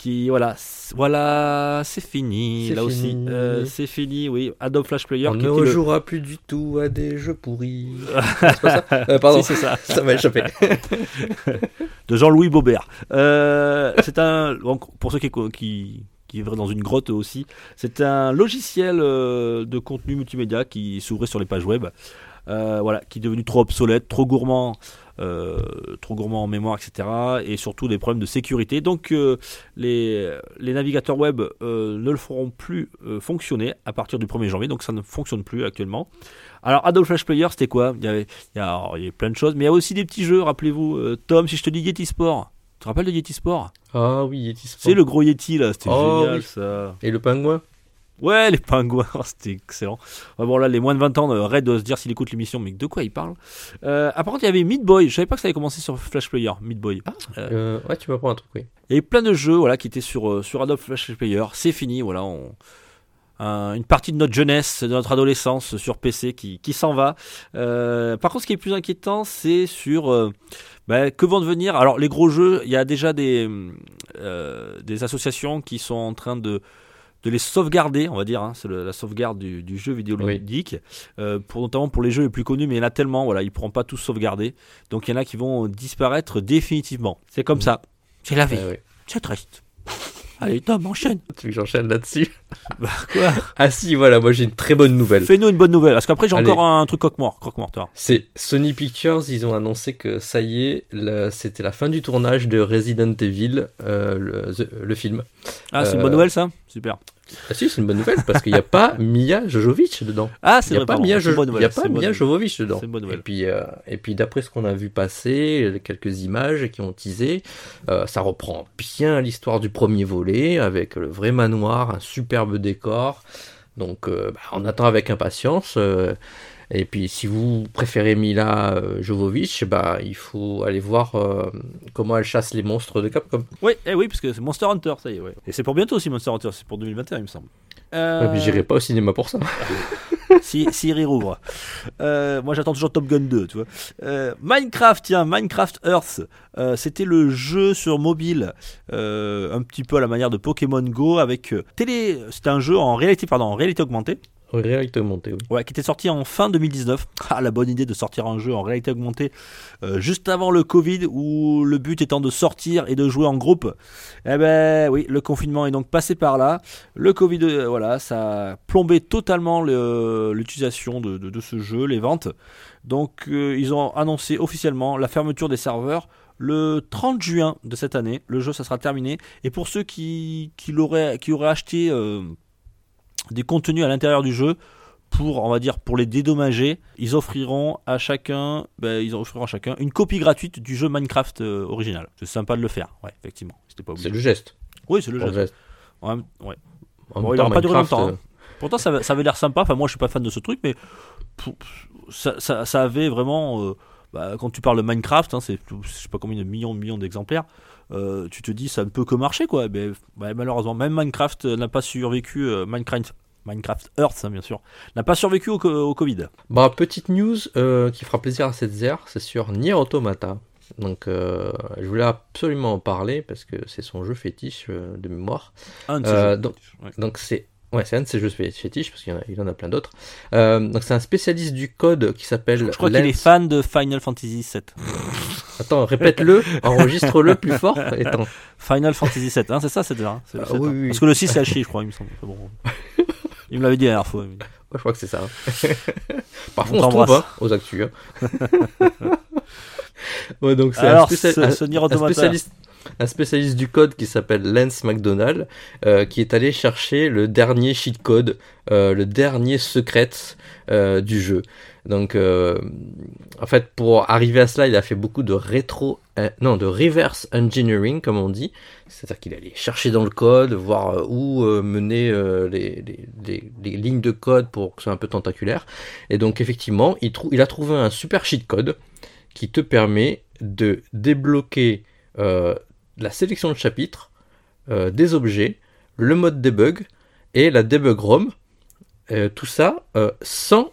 Qui, voilà, voilà, c'est fini, là aussi. Euh, c'est fini, oui. Adobe Flash Player. On qui ne était le- rejouera plus du tout à des jeux pourris. c'est pas ça Euh, Pardon, Si, c'est ça. ça m'a échappé. de Jean-Louis Baubert. Euh, c'est un, donc, pour ceux qui, qui, dans une grotte aussi, c'est un logiciel de contenu multimédia qui s'ouvrait sur les pages web. Euh, voilà, qui est devenu trop obsolète, trop gourmand, trop gourmand en mémoire, etc. Et surtout des problèmes de sécurité. Donc euh, les, les navigateurs web euh, ne le feront plus euh, fonctionner à partir du 1er janvier. Donc ça ne fonctionne plus actuellement. Alors Adobe Flash Player, c'était quoi? Il y, avait, il, y a, alors, il y a plein de choses, mais il y a aussi des petits jeux. Rappelez-vous, euh, Tom, si je te dis Yeti Sport, tu te rappelles de Yeti Sport? Ah oui, Yeti Sport. C'est le gros Yeti là, c'était Oh, génial oui. ça. Et le pingouin? Ouais, les pingouins, c'était excellent. Bon, là, les moins de 20 ans, euh, Red doit se dire s'il écoute l'émission, mais de quoi il parle euh, ah, Par contre, il y avait Meat Boy. Je savais pas que ça avait commencé sur Flash Player, Meat Boy. Euh, Ouais, tu m'apprends un truc, oui. Avait plein de jeux voilà, qui étaient sur, euh, sur Adobe Flash Player. C'est fini, voilà. On... un- une partie de notre jeunesse, de notre adolescence sur PC qui, qui s'en va. Euh, par contre, ce qui est plus inquiétant, c'est sur euh, bah, que vont devenir. Alors, les gros jeux, il y a déjà des, euh, des associations qui sont en train de de les sauvegarder, on va dire, hein, c'est la sauvegarde du, du jeu vidéoludique, euh, pour, notamment pour les jeux les plus connus, mais il y en a tellement, voilà, ils ne pourront pas tous sauvegarder, donc il y en a qui vont disparaître définitivement. C'est comme Mhm. ça, c'est la vie, Ouais, ouais. c'est triste. Allez Tom, enchaîne. Tu veux que j'enchaîne là-dessus? Bah, quoi? Ah si, voilà, moi j'ai une très bonne nouvelle. Fais-nous une bonne nouvelle, parce qu'après j'ai encore un truc croque-mort, croque-mort, toi. C'est Sony Pictures, ils ont annoncé que ça y est, c'était la fin du tournage de Resident Evil, euh, le, the- le film. Ah, c'est une Euh, bonne nouvelle ça? Super. Ah si, c'est une bonne nouvelle parce qu'il n'y a pas Mia Jojovic dedans. Ah, c'est n'y a vrai, pas Jo- il y nouvelle, a pas Mia nouvelle. Jovovich dedans. Bonne Et puis, euh, et puis d'après ce qu'on a vu passer, quelques images qui ont teasé, euh, ça reprend bien l'histoire du premier volet avec le vrai manoir, un superbe décor. Donc euh, bah, on attend avec impatience. Euh, et puis si vous préférez Mila euh, Jovovich, bah, il faut aller voir euh, comment elle chasse les monstres de Capcom. Oui, eh oui, parce que c'est Monster Hunter, ça y est, ouais. Et c'est pour bientôt aussi Monster Hunter, c'est pour 2021, il me semble. Euh, Ouais, j'irai pas au cinéma pour ça. si, si rouvre. Euh, moi j'attends toujours Top Gun 2, tu vois. Euh, Minecraft, tiens, Minecraft Earth. Euh, C'était le jeu sur mobile, euh, un petit peu à la manière de Pokémon Go avec euh, télé. C'était un jeu en réalité, pardon, en réalité augmentée. Réalité augmentée. Ouais, qui était sorti en fin 2019. Ah, la bonne idée de sortir un jeu en réalité augmentée euh, juste avant le Covid, où le but étant de sortir et de jouer en groupe. Eh ben oui, le confinement est donc passé par là. Le Covid, euh, voilà, ça a plombé totalement le- l'utilisation de, ce jeu, les ventes. Donc euh, ils ont annoncé officiellement la fermeture des serveurs le 30 juin de cette année. Le jeu, ça sera terminé. Et pour ceux qui, qui, qui auraient acheté des contenus à l'intérieur du jeu, pour, on va dire, pour les dédommager, ils offriront à chacun, ben, ils offriront à chacun une copie gratuite du jeu Minecraft euh, original. C'est sympa de le faire, ouais, effectivement. C'était pas C'est le geste. Oui, c'est le geste. Même- ouais. En Bon, même il aura temps, pas duré longtemps, euh, hein. Pourtant, ça, avait- ça avait l'air sympa. Enfin, moi, je suis pas fan de ce truc, mais pour- ça, ça- ça avait vraiment. euh, bah, quand tu parles de Minecraft, hein, c'est je sais pas combien de millions de millions d'exemplaires. Euh, tu te dis, ça ne peut que marcher, quoi. Mais malheureusement, même Minecraft n'a pas survécu. euh, Minecraft, Minecraft Earth, hein, bien sûr, n'a pas survécu au, co- au Covid. Bah, petite news euh, qui fera plaisir à cette zère, c'est sur Nier Automata. Donc, je voulais absolument en parler parce que c'est son jeu fétiche de mémoire. Ouais. Donc, c'est ouais, c'est un de ses jeux fé- fétiches parce qu'il en en a plein d'autres. Euh, donc, c'est un spécialiste du code qui s'appelle. Je crois qu'il est fan de Final Fantasy VII. Attends, répète-le, enregistre-le plus fort. Final Fantasy VII, hein, c'est ça, c'est déjà. hein, Ah, 7, oui, hein. oui. Parce que le 6 c'est chier, je crois, il me semble. Bon. Il me l'avait dit la dernière fois. Ouais, je crois que c'est ça. Parfois, On on, se trompe hein, aux actus. hein. ouais, donc c'est un, Alors, spécial- un- spécialiste, un spécialiste du code qui s'appelle Lance McDonald, euh, qui est allé chercher le dernier cheat code, euh, le dernier secret euh, du jeu. Donc, en fait, pour arriver à cela, il a fait beaucoup de rétro, non, de reverse engineering, comme on dit. C'est-à-dire qu'il allait chercher dans le code, voir où mener les, lignes de code pour que ce soit un peu tentaculaire. Et donc, effectivement, il, il a trouvé un super cheat code qui te permet de débloquer la sélection de chapitres, euh, des objets, le mode debug et la debug ROM. Euh, tout ça euh, sans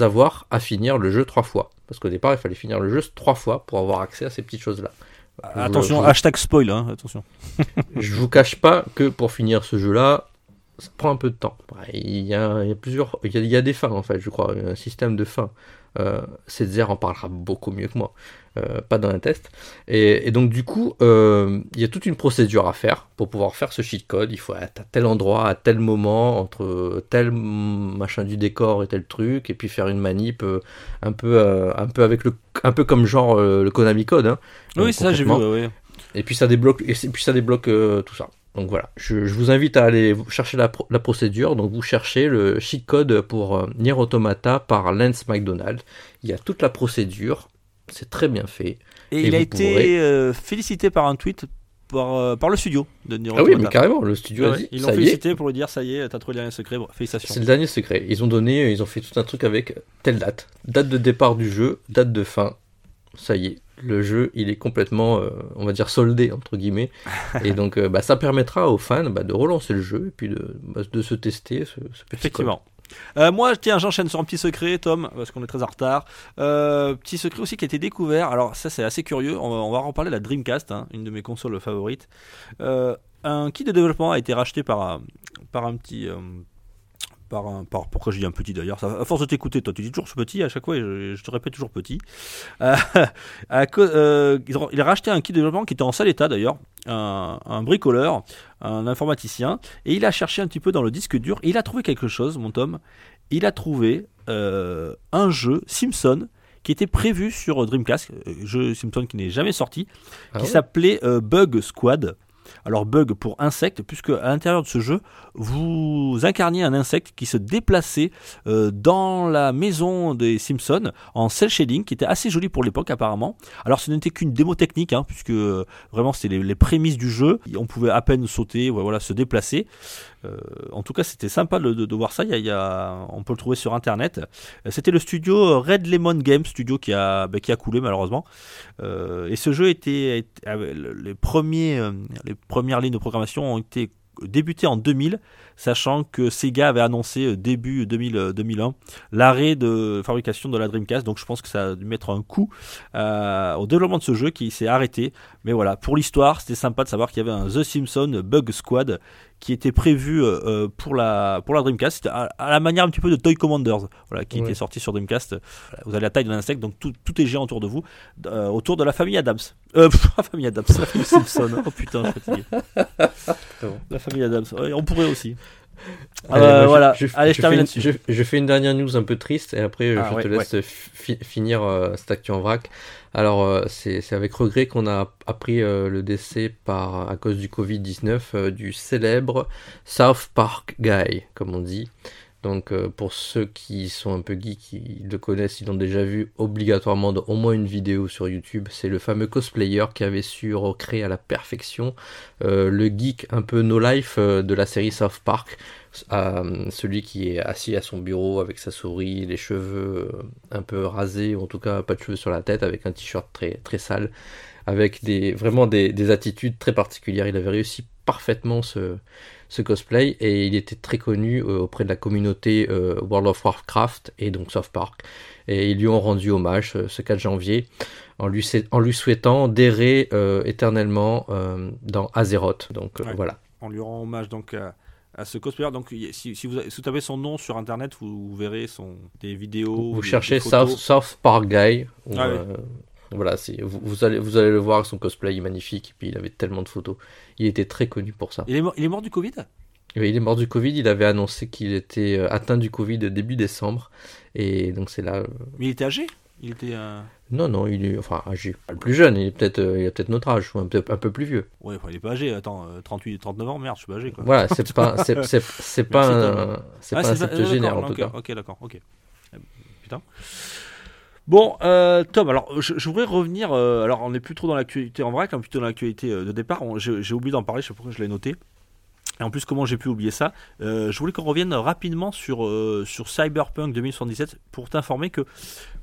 avoir à finir le jeu trois fois. Parce qu'au départ, il fallait finir le jeu trois fois pour avoir accès à ces petites choses-là. Attention, Je- hashtag spoil, hein, attention. je vous cache pas que pour finir ce jeu-là, ça prend un peu de temps. Il y a, il y a plusieurs, il y a, il y a des fins en fait, je crois, un système de fins. Euh, Césaire en parlera beaucoup mieux que moi, euh, pas dans un test. Et, et donc du coup, euh, il y a toute une procédure à faire pour pouvoir faire ce cheat code. Il faut être à tel endroit, à tel moment, entre tel machin du décor et tel truc, et puis faire une manip euh, un peu, un peu avec le, un peu comme genre le Konami Code. hein. Oui, ça, j'ai vu. concrètement, ouais, ouais. et puis ça débloque, et puis ça débloque tout ça. Donc voilà, je, je vous invite à aller chercher la, pro- la procédure. Donc vous cherchez le cheat code pour euh, Nier Automata par Lance McDonald. Il y a toute la procédure, c'est très bien fait. Et, Et il a été pourrez- euh, félicité par un tweet par, euh, par le studio de Nier Ah oui, mais carrément, le studio a dit, Ils l'ont félicité pour lui dire ça y est, t'as trouvé le dernier secret, bon, félicitations. c'est le dernier secret. Ils ont donné, ils ont fait tout un truc avec telle date, date de départ du jeu, date de fin. Ça y est, le jeu, il est complètement, euh, on va dire, soldé entre guillemets. et donc, euh, bah, ça permettra aux fans bah, de relancer le jeu et puis de, bah, de se tester ce, ce petit code. Effectivement. Euh, moi, tiens, j'enchaîne sur un petit secret, Tom, parce qu'on est très en retard. Euh, petit secret aussi qui a été découvert. Alors, ça, c'est assez curieux. On va, on va en parler de la Dreamcast, hein, une de mes consoles favorites. Euh, un kit de développement a été racheté par par un petit. Par un, par, pourquoi je dis un petit d'ailleurs À force de t'écouter, toi, tu dis toujours ce petit à chaque fois, et je, je te répète toujours petit. Euh, à cause- euh, ils ont- il a racheté un kit de développement qui était en sale état d'ailleurs, un, un bricoleur, un informaticien, et il a cherché un petit peu dans le disque dur, et il a trouvé quelque chose, mon Tom. Il a trouvé euh, un jeu Simpson qui était prévu sur Dreamcast, euh, jeu Simpson qui n'est jamais sorti, Ah qui s'appelait Bug Squad. Alors bug pour insecte, puisque à l'intérieur de ce jeu, vous incarniez un insecte qui se déplaçait euh, dans la maison des Simpsons en cel shading, qui était assez joli pour l'époque apparemment. Alors ce n'était qu'une démo technique, hein, puisque euh, vraiment c'était les, prémices du jeu. On pouvait à peine sauter, voilà, se déplacer. Euh, en tout cas, c'était sympa de, voir ça. Il y a- on peut le trouver sur internet. Euh, C'était le studio Red Lemon Games, studio qui a, bah, qui a coulé malheureusement. Euh, et ce jeu était, les, premiers, les premières lignes de programmation ont été débutées en 2000, sachant que Sega avait annoncé début 2000, euh, 2001 l'arrêt de fabrication de la Dreamcast. Donc je pense que ça a dû mettre un coup au développement de ce jeu qui s'est arrêté. Mais voilà, pour l'histoire, c'était sympa de savoir qu'il y avait un The Simpson Bug Squad qui était prévu euh, euh, pour la pour la Dreamcast, à, à la manière un petit peu de Toy Commanders, voilà, qui Ouais. était sorti sur Dreamcast. Vous avez la taille de l'insecte, donc tout, tout est géant autour de vous, euh, autour de la famille Adams. Euh, pff, la famille Adams, la famille Simpson. Oh putain, je fatigué. La famille Adams, Ouais, on pourrait aussi. Allez, Euh, je- voilà, je, allez, je je termine fais là-dessus. une, je, fais une dernière news un peu triste et après euh, Ah, je ouais, te laisse fi- finir euh, cette actu en vrac. Alors euh, c'est c'est avec regret qu'on a appris le décès par à cause du Covid-19 euh, du célèbre South Park Guy, comme on dit. Donc euh, pour ceux qui sont un peu geeks, qui le connaissent, ils l'ont déjà vu obligatoirement dans au moins une vidéo sur YouTube. C'est le fameux cosplayer qui avait su recréer à la perfection euh, le geek un peu no life euh, de la série South Park. Celui qui est assis à son bureau avec sa souris, les cheveux un peu rasés, ou en tout cas pas de cheveux sur la tête, avec un t-shirt très, sale, avec vraiment des attitudes très particulières. Il avait réussi parfaitement ce, ce cosplay et il était très connu euh, auprès de la communauté euh, World of Warcraft et donc South Park. Et ils lui ont rendu hommage euh, ce 4 janvier en lui, en lui souhaitant d'errer éternellement dans Azeroth. Donc Ouais. voilà. On lui rend hommage donc à, à ce cosplayer. Donc si, si vous, avez- si vous tapez son nom sur internet, vous, vous verrez son, des vidéos. Vous des- cherchez des. South, South Park Guy. ou, Ah oui. euh, voilà, c'est- vous, vous allez, vous allez le voir, son cosplay est magnifique. Et puis il avait tellement de photos. Il était très connu pour ça. Il est, mort, il est mort du Covid? Et il est mort du Covid. Il avait annoncé qu'il était euh, atteint du Covid début décembre. Et donc c'est là. euh, Mais il était âgé? Il était. euh, Non, non, il est enfin âgé. Pas le plus jeune. Il est peut-être, euh, il a peut-être notre âge, ou un, peu- un peu plus vieux. Ouais, enfin, il est pas âgé. Attends, euh, 38, 39 ans, merde, je suis pas âgé quoi. Voilà, c'est pas, c'est, c'est, c'est pas, un, c'est Ah, pas un septuagénaire en tout cas. Ok, d'accord, ok. Putain. Bon, euh, Tom, alors je, voudrais revenir. euh, alors, on n'est plus trop dans l'actualité en vrac, hein, plutôt dans l'actualité euh, de départ. On- J'ai oublié d'en parler, je sais pas pourquoi je l'ai noté. Et en plus, comment j'ai pu oublier ça? Je voulais qu'on revienne rapidement sur, sur Cyberpunk 2077 pour t'informer que,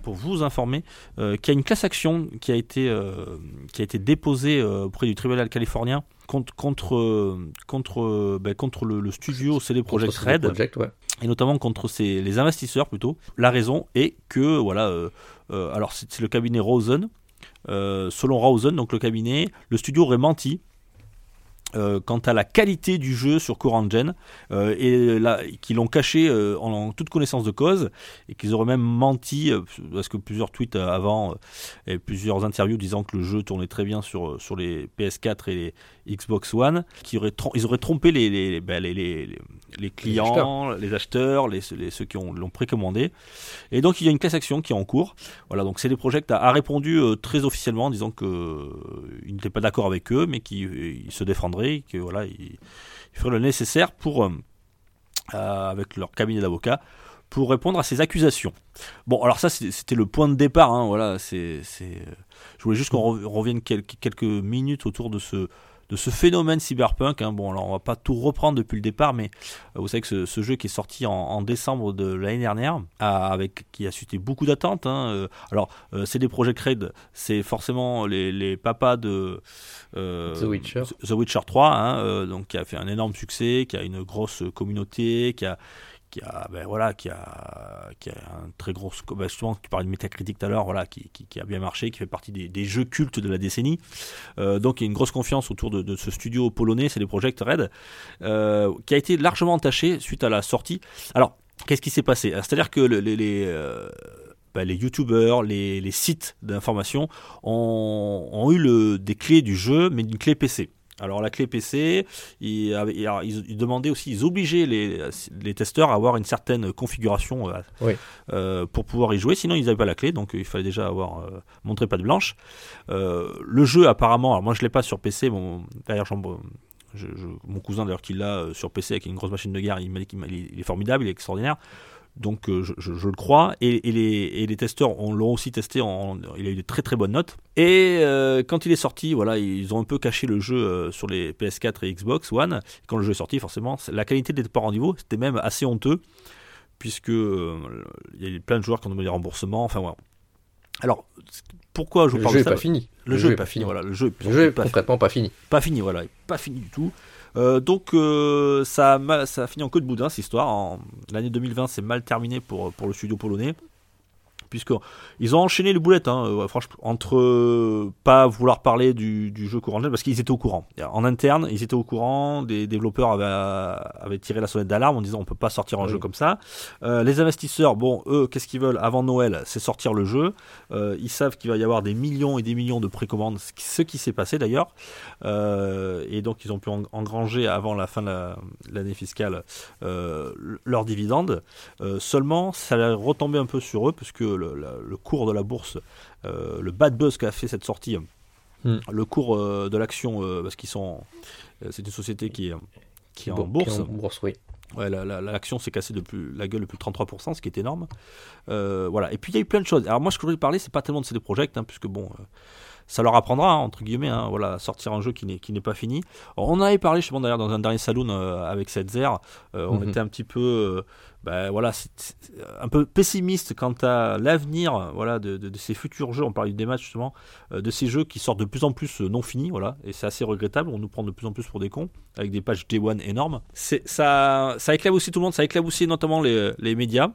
pour vous informer, qu'il y a une classe action qui a été, qui a été déposée auprès du tribunal californien contre, contre, contre, ben, contre le, le studio CD Projekt Red ouais. et notamment contre ces, les investisseurs plutôt. La raison est que voilà, euh, euh, alors c'est c'est le cabinet Rosen. Euh, selon Rosen, donc le cabinet, le studio aurait menti. Euh, quant à la qualité du jeu sur CoreEngine euh, et là qu'ils l'ont caché euh, en, en toute connaissance de cause et qu'ils auraient même menti parce que plusieurs tweets avant et plusieurs interviews disant que le jeu tournait très bien sur, sur les PS4 et les Xbox One qui auraient ils auraient trompé les, les, ben, les, les, les- clients les acheteurs, les, ceux qui ont- l'ont précommandé. Et donc il y a une classe action qui est en cours. Voilà donc CD Projekt a, a répondu très officiellement en disant que euh, il n'était pas d'accord avec eux mais qu'il se défendrait que voilà il, il ferait le nécessaire pour euh, euh, avec leur cabinet d'avocats pour répondre à ces accusations. Bon, alors ça c'était le point de départ. hein, voilà, c'est, euh, je voulais juste qu'on re- revienne quelques minutes autour de ce de ce phénomène cyberpunk. hein. Bon, alors on va pas tout reprendre depuis le départ, mais euh, vous savez que ce, ce jeu qui est sorti en, en décembre de l'année dernière, a- avec qui a suscité beaucoup d'attentes. hein, euh, alors, euh, c'est des projets Red, c'est forcément les, les papas de The Witcher. The Witcher 3, hein, donc qui a fait un énorme succès, qui a une grosse communauté, qui a qui a ben voilà qui a qui a un très gros sco- ben justement tu parlais de Metacritic tout à l'heure voilà qui, qui, a bien marché qui fait partie des, jeux cultes de la décennie. Euh, donc il y a une grosse confiance autour de, ce studio polonais c'est les Project Red euh, qui a été largement entaché suite à la sortie. Alors qu'est-ce qui s'est passé? C'est à dire que le- les, les, euh, ben, les youtubeurs, les, sites d'information ont, ont eu le, des clés du jeu, mais d'une clé PC. Alors la clé PC, ils, demandaient aussi, ils obligeaient les, les testeurs à avoir une certaine configuration euh, Oui. euh, pour pouvoir y jouer, sinon ils n'avaient pas la clé, donc euh, il fallait déjà avoir euh, montré pas de blanche. Le jeu apparemment, alors moi je l'ai pas sur PC, mon, d'ailleurs mon cousin d'ailleurs qui l'a sur PC avec une grosse machine de guerre, il m'a dit qu'il est formidable, il est extraordinaire. Donc euh, je, je- je le crois. Et, et les, et les testeurs on l'ont aussi testé. En, il a eu de très très bonnes notes. Et euh, quand il est sorti, voilà, ils ont un peu caché le jeu euh, sur les PS4 et Xbox One. Quand le jeu est sorti, forcément, la qualité n'était pas au niveau. C'était même assez honteux puisque euh, il y a eu plein de joueurs qui ont demandé des remboursements. Enfin voilà. Alors pourquoi je vous Le parle jeu de ça pas fini. Le, jeu est pas fini. Voilà, le jeu, Le jeu est pas fini concrètement pas fini. pas fini, voilà, pas fini du tout. Euh, donc euh, ça, a mal- ça a fini en queue de boudin cette histoire. L'année 2020 c'est mal terminé pour, pour le studio polonais, puisqu'ils ont enchaîné les boulettes, hein, euh, franchement, entre euh, pas vouloir parler du, du jeu courant parce qu'ils étaient au courant. En interne, ils étaient au courant, des développeurs avaient, avaient tiré la sonnette d'alarme en disant on peut pas sortir un jeu comme ça. Euh, les investisseurs, bon, eux, qu'est-ce qu'ils veulent avant Noël C'est sortir le jeu. Euh, ils savent qu'il va y avoir des millions et des millions de précommandes, ce qui s'est passé d'ailleurs. Euh, et donc, ils ont pu engranger avant la fin de l'année fiscale euh, leurs dividendes. Euh, seulement, ça a retombé un peu sur eux, puisque le, le cours de la bourse, le bad buzz qu'a fait cette sortie, hmm. le cours de l'action, parce qu'ils sont. C'est une société qui est, qui est en bourse. bourse, oui. Ouais, l'action s'est cassée depuis la gueule depuis 33%, ce qui est énorme. voilà. Et puis il y a eu plein de choses. Alors moi, ce que je voulais parler, c'est pas tellement de CD Projekt, hein, puisque bon, ça leur apprendra, hein, entre guillemets, hein, voilà, sortir un jeu qui n'est, pas fini. on en avait parlé, je sais d'ailleurs, dans un dernier saloon euh, avec cette euh, on mhm. était un petit peu, euh, ben, voilà, un peu pessimiste quant à l'avenir voilà, de, de, ces futurs jeux. On parlait des matchs justement, de ces jeux qui sortent de plus en plus non finis, voilà, et c'est assez regrettable. On nous prend de plus en plus pour des cons, avec des pages Day One énormes. Ça, ça éclaboussé tout le monde, ça aussi notamment les, les médias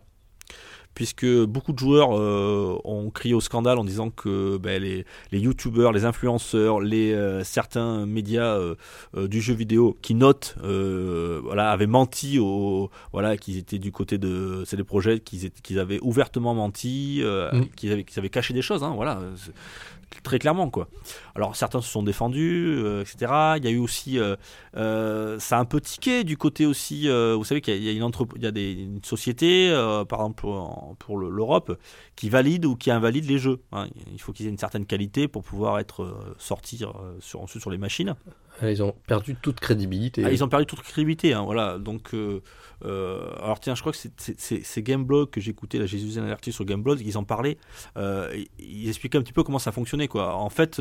puisque beaucoup de joueurs euh, ont crié au scandale en disant que ben, les, les youtubeurs, les influenceurs, les, euh, certains médias euh, du jeu vidéo qui notent voilà, avaient menti, au, voilà, qu'ils étaient du côté de c'est des projets qu'ils avaient ouvertement menti, mm. qu'ils avaient, avaient, caché des choses. Hein, voilà très clairement quoi. Alors certains se sont défendus, euh, etc. Il y a eu aussi, euh, euh, ça a un peu tiqué du côté aussi. vous savez qu'il y a, une il y a des, une société, par exemple pour, l'Europe, qui valide ou qui invalide les jeux. Hein. Il faut qu'ils aient une certaine qualité pour pouvoir être sortis sur, ensuite sur les machines. Ah, ils ont perdu toute crédibilité. Ils ont perdu toute crédibilité, voilà. Donc, euh, euh, alors tiens, je crois que c'est Gameblog que j'écoutais, usé un article sur Gameblog, ils en parlaient, euh, ils expliquaient un petit peu comment ça fonctionnait. En fait,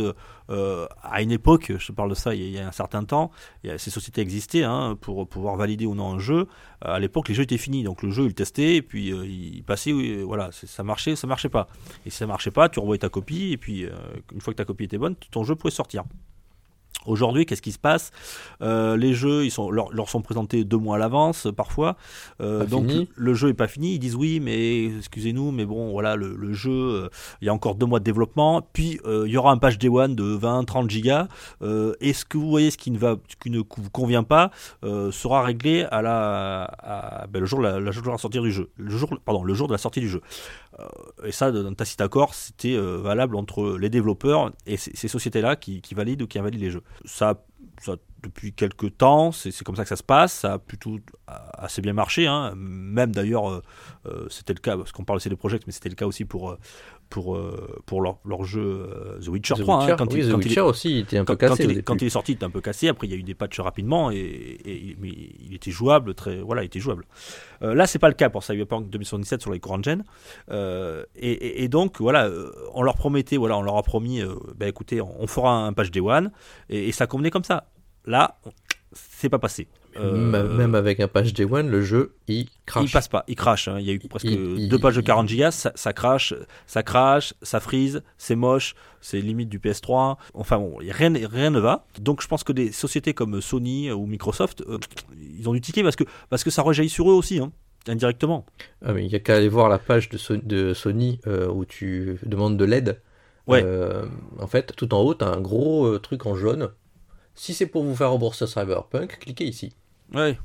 à une époque, je parle de ça il y a, un certain temps, ces sociétés existaient hein, pour pouvoir valider ou non un jeu. À l'époque, les jeux étaient finis, donc le jeu, il testait, et puis il passait, voilà, ça marchait, ça marchait pas. Et si ça marchait pas, tu renvoyais ta copie, et puis une fois que ta copie était bonne, ton jeu pouvait sortir. Aujourd'hui, qu'est-ce qui se passe? Euh, Les jeux, ils sont, leur, sont présentés deux mois à l'avance, parfois. Euh, donc le jeu est pas fini. Ils disent oui, mais excusez-nous, mais bon, voilà, le, jeu, euh, il y a encore deux mois de développement. Puis il y aura un patch Day One de 20-30 gigas. Est-ce que vous voyez ce qui ne va, qui ne vous convient pas sera réglé à la, ben, le jour, la, la, jour de la sortie du jeu. Le jour, pardon, le jour de la sortie du jeu. et ça, dans tacite accord, c'était valable entre les développeurs et ces, sociétés-là qui, qui valident ou qui invalident les jeux ça, depuis quelques temps, c'est comme ça que ça se passe, ça a plutôt assez bien marché, hein. même d'ailleurs euh, euh, c'était le cas, parce qu'on parle aussi des projets, mais c'était le cas aussi pour, euh, pour, pour leur, leur jeu The Witcher 3. Hein. quand il, The Witcher aussi, il était un peu cassé. Quand il, est sorti, il était un peu cassé, après il y a eu des patchs rapidement, et, mais il était jouable, très, voilà, il était jouable. là, c'est pas le cas pour Cyberpunk 2077 sur les courants gen, et, et, donc voilà, on leur promettait, voilà, on leur a promis, bah, écoutez, on, fera un patch Day One, et, ça convenait comme ça. Là, c'est pas passé. Euh, même avec un patch Day One, le jeu il crache. Il passe pas, il crache. Hein. Il y a eu presque deux pages de 40 gigas, ça, ça, crache, ça crache, ça freeze, c'est moche, c'est limite du PS3. Enfin bon, rien, rien ne va. Donc je pense que des sociétés comme Sony ou Microsoft, euh, ils ont du ticket parce que, parce que ça rejaillit sur eux aussi. Hein, indirectement. Ah, mais il y a qu'à aller voir la page de, de Sony euh, où tu demandes de l'aide. Ouais. en fait, tout en haut, tu as un gros truc en jaune si c'est pour vous faire rembourser Cyberpunk, cliquez ici. Ouais.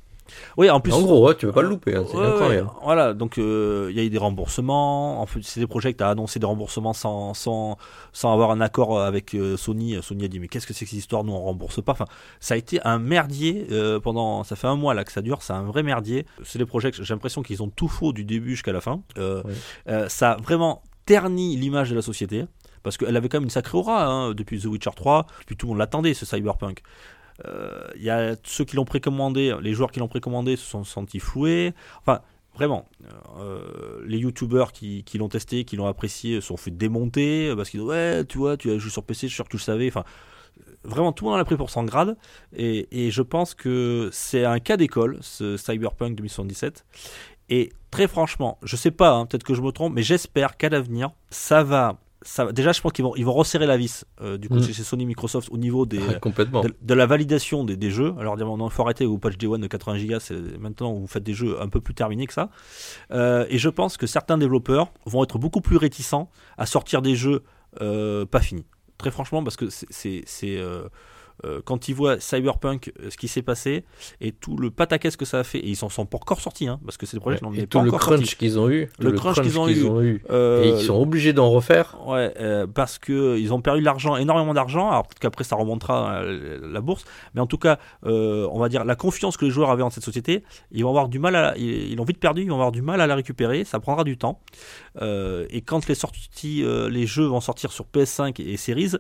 Oui, en plus. En gros, tu ne veux pas le louper, hein, c'est incroyable. voilà, donc euh, il y a eu des remboursements. En fait, c'est des projets qui ont annoncé des remboursements sans, sans, sans avoir un accord avec euh, Sony. Sony a dit mais qu'est-ce que c'est que cette histoire? Nous on rembourse pas. Enfin, ça a été un merdier euh, pendant. Ça fait un mois là que ça dure. C'est un vrai merdier. C'est des projets que j'ai l'impression qu'ils ont tout faux du début jusqu'à la fin. ça a vraiment terni l'image de la société parce qu'elle avait quand même une sacrée aura hein, depuis The Witcher 3, puis tout le monde l'attendait ce Cyberpunk. Il euh, y a ceux qui l'ont précommandé, les joueurs qui l'ont précommandé se sont sentis floués. Enfin, vraiment, euh, les youtubeurs qui, l'ont testé, qui l'ont apprécié, sont fait démonter parce qu'ils disent ouais, tu vois, tu as joué sur PC, je suis sûr que tu le savais. Enfin, vraiment, tout le monde en a pris pour 100 grades. Et, et je pense que c'est un cas d'école, ce Cyberpunk 2077. Et très franchement, je sais pas, hein, peut-être que je me trompe, mais j'espère qu'à l'avenir, ça va ça, déjà, je pense qu'ils vont, ils vont resserrer la vis euh, du coup Mm. chez Sony Microsoft au niveau des, Ah, complètement. de, de la validation des, des jeux. Alors, dire, non, il faut arrêter au patch Day One de 80 Go. C'est maintenant vous faites des jeux un peu plus terminés que ça. Euh, et je pense que certains développeurs vont être beaucoup plus réticents à sortir des jeux euh, pas finis. Très franchement, parce que c'est- euh, quand ils voient Cyberpunk, euh, ce qui s'est passé et tout le pataquès que ça a fait, et ils s'en sont pas encore sortis, hein, parce que c'est des projets qui n'en Et tout pas le encore crunch qu'ils ont eu. Le crunch qu'ils ont eu. Euh, Et ils sont obligés d'en refaire. Ouais, euh, parce que ils ont perdu de l'argent, énormément d'argent. Alors peut-être qu'après ça remontera à la bourse, mais en tout cas, euh, on va dire la confiance que les joueurs avaient en cette société, ils vont avoir du mal à, ils l'ont vite perdu, ils vont avoir du mal à la récupérer. Ça prendra du temps. Et quand les sorties, les jeux vont sortir sur PS5 et Series,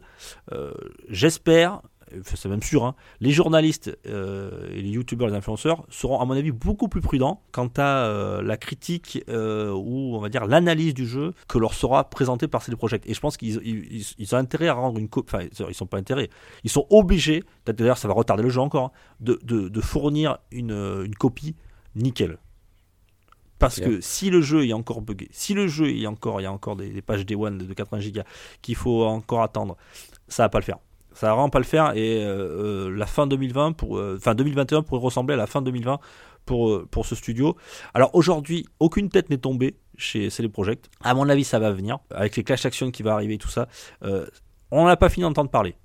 j'espère. C'est même sûr, hein, les journalistes euh, et les youtubeurs, les influenceurs seront à mon avis beaucoup plus prudents quant à euh, la critique euh, ou on va dire l'analyse du jeu que leur sera présentée par CD Projekt. Et je pense qu'ils ils, ils- ils ont intérêt à rendre une copie, enfin ils sont pas intérêt, ils sont obligés, d'ailleurs ça va retarder le jeu encore, hein, de, de- de fournir une, une copie nickel. Parce que si le jeu est encore buggé, si le jeu est encore, il y a encore des, des pages Day One de, de 80 Go qu'il faut encore attendre, ça va pas le faire. Ça va vraiment pas le faire et euh, euh, la fin 2020 pour, euh, enfin 2021 pourrait ressembler à la fin 2020 pour, euh, pour ce studio. Alors aujourd'hui, aucune tête n'est tombée chez CD Projekt. À mon avis, ça va venir avec les Clash Action qui va arriver et tout ça. Euh, on n'a pas fini d'entendre parler.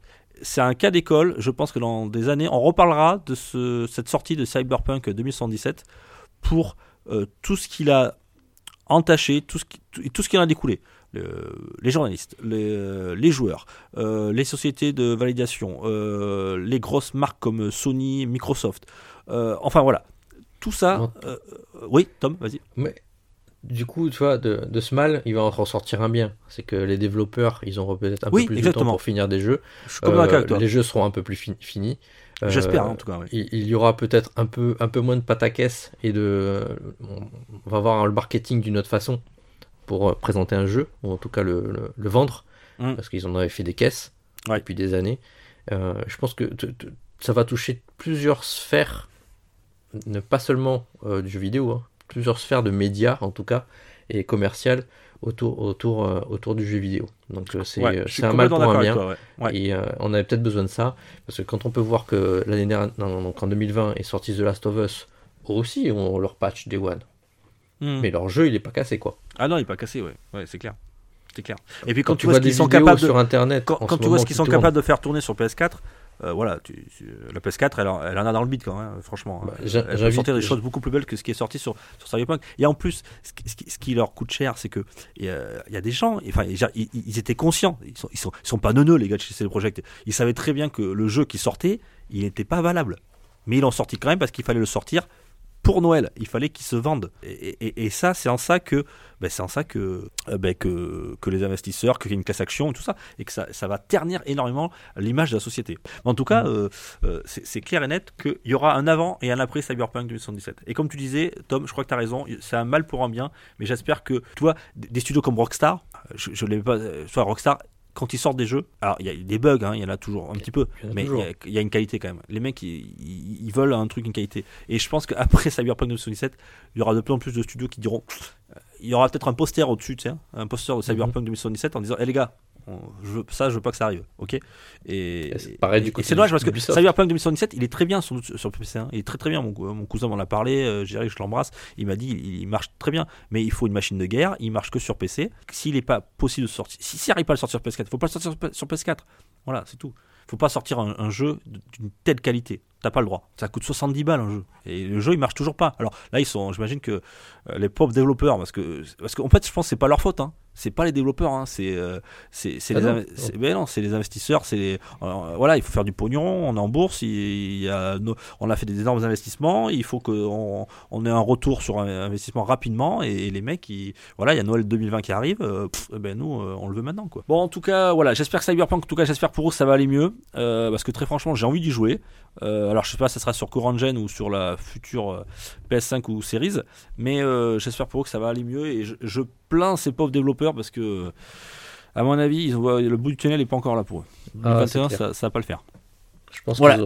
C'est un cas d'école. Je pense que dans des années, on reparlera de ce- cette sortie de Cyberpunk 2077 pour tout ce qu'il a entaché, tout ce qui, tout, tout ce qui en a découlé. Le- les journalistes, les, euh, les joueurs, euh, les sociétés de validation, euh, les grosses marques comme Sony, Microsoft. Euh, enfin voilà, tout ça. Oui, Tom, vas-y. Mais du coup, tu vois, de, de ce mal, il va en ressortir un bien. C'est que les développeurs, ils auront peut-être un Oui, peu plus de temps pour finir des jeux. Je suis Euh, avec toi. les jeux seront un peu plus fin- finis. Euh, J'espère en tout cas. oui. il, il y aura peut-être un peu, un peu moins de pataquès et de. On va voir le marketing d'une autre façon pour euh, présenter un jeu, ou en tout cas le, le- le vendre, Mm. parce qu'ils en avaient fait des caisses Ouais. depuis des années. Euh, je pense que ça va toucher plusieurs sphères, ne pas seulement euh, du jeu vidéo, hein, plusieurs sphères de médias en tout cas, et commerciales autour, autour, euh, autour du jeu vidéo. Donc c'est Ouais, un mal pour un bien. avec toi, ouais. Ouais. Et on avait peut-être besoin de ça, parce que quand on peut voir que l'année dernière, non, donc en 2020, est sorti The Last of Us, aussi ont leur patch Day One. Hmm. Mais leur jeu, il est pas cassé, quoi. Ah non, il est pas cassé, ouais, ouais c'est clair. C'est clair. Et puis Quand, quand, tu vois vois ce qu'ils sont capables de, sur Internet, quand, en quand ce tu vois moment ce qu'ils qui sont tournent, capables de faire tourner sur PS4, euh, voilà, tu, tu- la PS4, elle, en- elle en a dans le beat quand même, franchement. Bah, elle elle sortir des choses beaucoup plus belles que ce qui est sorti sur, sur Cyberpunk. Et en plus, ce qui, ce qui- ce qui leur coûte cher, c'est que il y, a- il y a des gens, enfin, ils, ils- ils étaient conscients, ils sont, ils sont, ils sont pas neuneux les gars de chez CD Projekt. Ils savaient très bien que le jeu qui sortait, il n'était pas valable. Mais ils l'ont sorti quand même parce qu'il fallait le sortir pour Noël. Il fallait qu'il se vende. Et, et- et ça, c'est en ça que, ben, c'est en ça que, euh, ben, que, que les investisseurs, qu'il y a une classe action et tout ça, et que ça, ça va ternir énormément l'image de la société. Mais en tout cas, euh, euh, c'est clair et net qu'il y aura un avant et un après Cyberpunk 2077. Et comme tu disais, Tom, je crois que tu as raison, c'est un mal pour un bien, mais j'espère que, tu vois, des studios comme Rockstar, je, je l'ai pas, soit Rockstar, quand ils sortent des jeux, alors il y a des bugs, hein, il y en a toujours un petit peu, il mais il y, a- il y a une qualité quand même. Les mecs, ils, veulent un truc, une qualité. Et je pense qu'après Cyberpunk 2077, il y aura de plus en plus de studios qui diront. euh, Il y aura peut-être un poster au-dessus, tu sais, hein, un poster de Cyberpunk 2077 en disant Eh les gars, on- je veux- ça, je veux pas que ça arrive. Ok? Et, pareil du et c'est dommage parce que. Cyberpunk 2077, il est très bien sur, sur PC. hein. Il est très très bien. Mon, mon cousin m'en a parlé. Euh, je l'embrasse. Il m'a dit il, il marche très bien. Mais il faut une machine de guerre. Il marche que sur PC. S'il n'est pas possible de sortir, si s'il n'arrive pas à le sortir sur PS4, il faut pas le sortir sur P- sur PS4. Voilà, c'est tout. Il faut pas sortir un, un jeu d'une telle qualité. T'as pas le droit. Ça coûte 70 balles un jeu. Et le jeu il marche toujours pas. Alors là ils sont, j'imagine que euh, les pauvres développeurs, parce que parce qu'en fait je pense que c'est pas leur faute. Hein. C'est pas les développeurs. Hein. C'est euh, c'est Ah les, c'est- non, les investisseurs. C'est euh, voilà, il faut faire du pognon. On est en bourse. Il, il y a nos- on a fait des énormes investissements. Il faut qu'on on ait un retour sur un investissement rapidement. Et, et les mecs, ils, voilà, il y a Noël 2020 qui arrive. euh, pff, eh ben nous, on le veut maintenant quoi. Bon, en tout cas, voilà, j'espère que Cyberpunk, en tout cas, j'espère pour eux ça va aller mieux, parce que très franchement, j'ai envie d'y jouer. Alors je sais pas, ça sera sur Courant Gen ou sur la future euh, PS5 ou Series, mais j'espère pour eux que ça va aller mieux. Et je, je plains ces pauvres développeurs parce que, à mon avis, ils le bout du tunnel n'est pas encore là pour eux. Ah, 2021, c'est clair. ça, ça va pas le faire. Je pense Voilà.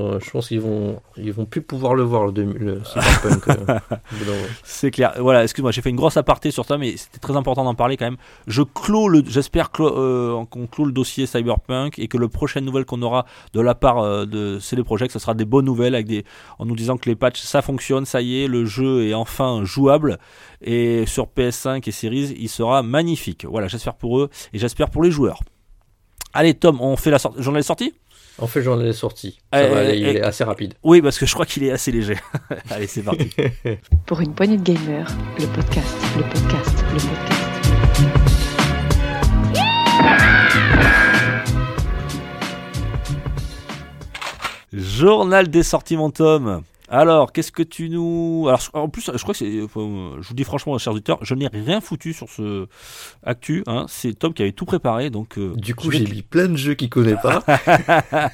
qu'ils vont, ils vont plus pouvoir le voir le, le Cyberpunk. euh. C'est clair. Voilà, excuse-moi, j'ai fait une grosse aparté sur ça, mais c'était très important d'en parler quand même. Je clôt le, j'espère clo- euh, qu'on clôt le dossier Cyberpunk et que le prochaine nouvelle qu'on aura de la part euh, de CD Projekt, ce sera des bonnes nouvelles avec des, en nous disant que les patchs ça fonctionne, ça y est, le jeu est enfin jouable et sur PS5 et Series, il sera magnifique. Voilà, j'espère pour eux et j'espère pour les joueurs. Allez Tom, on fait la sortie. J'en ai sorti? En fait, j'en ai sorti. Ça Euh, va aller, il est assez rapide. Oui, parce que je crois qu'il est assez léger. Allez, c'est parti. Pour une poignée de gamers, le podcast, le podcast, le podcast. Journal des sorties, mon Tom. Alors, qu'est-ce que tu nous. Alors, en plus, je crois que c'est. je vous dis franchement, chers auditeurs, je n'ai rien foutu sur ce actu. Hein. C'est Tom qui avait tout préparé. Donc, euh, Du coup, j'ai mis plein de jeux qu'il connaît pas.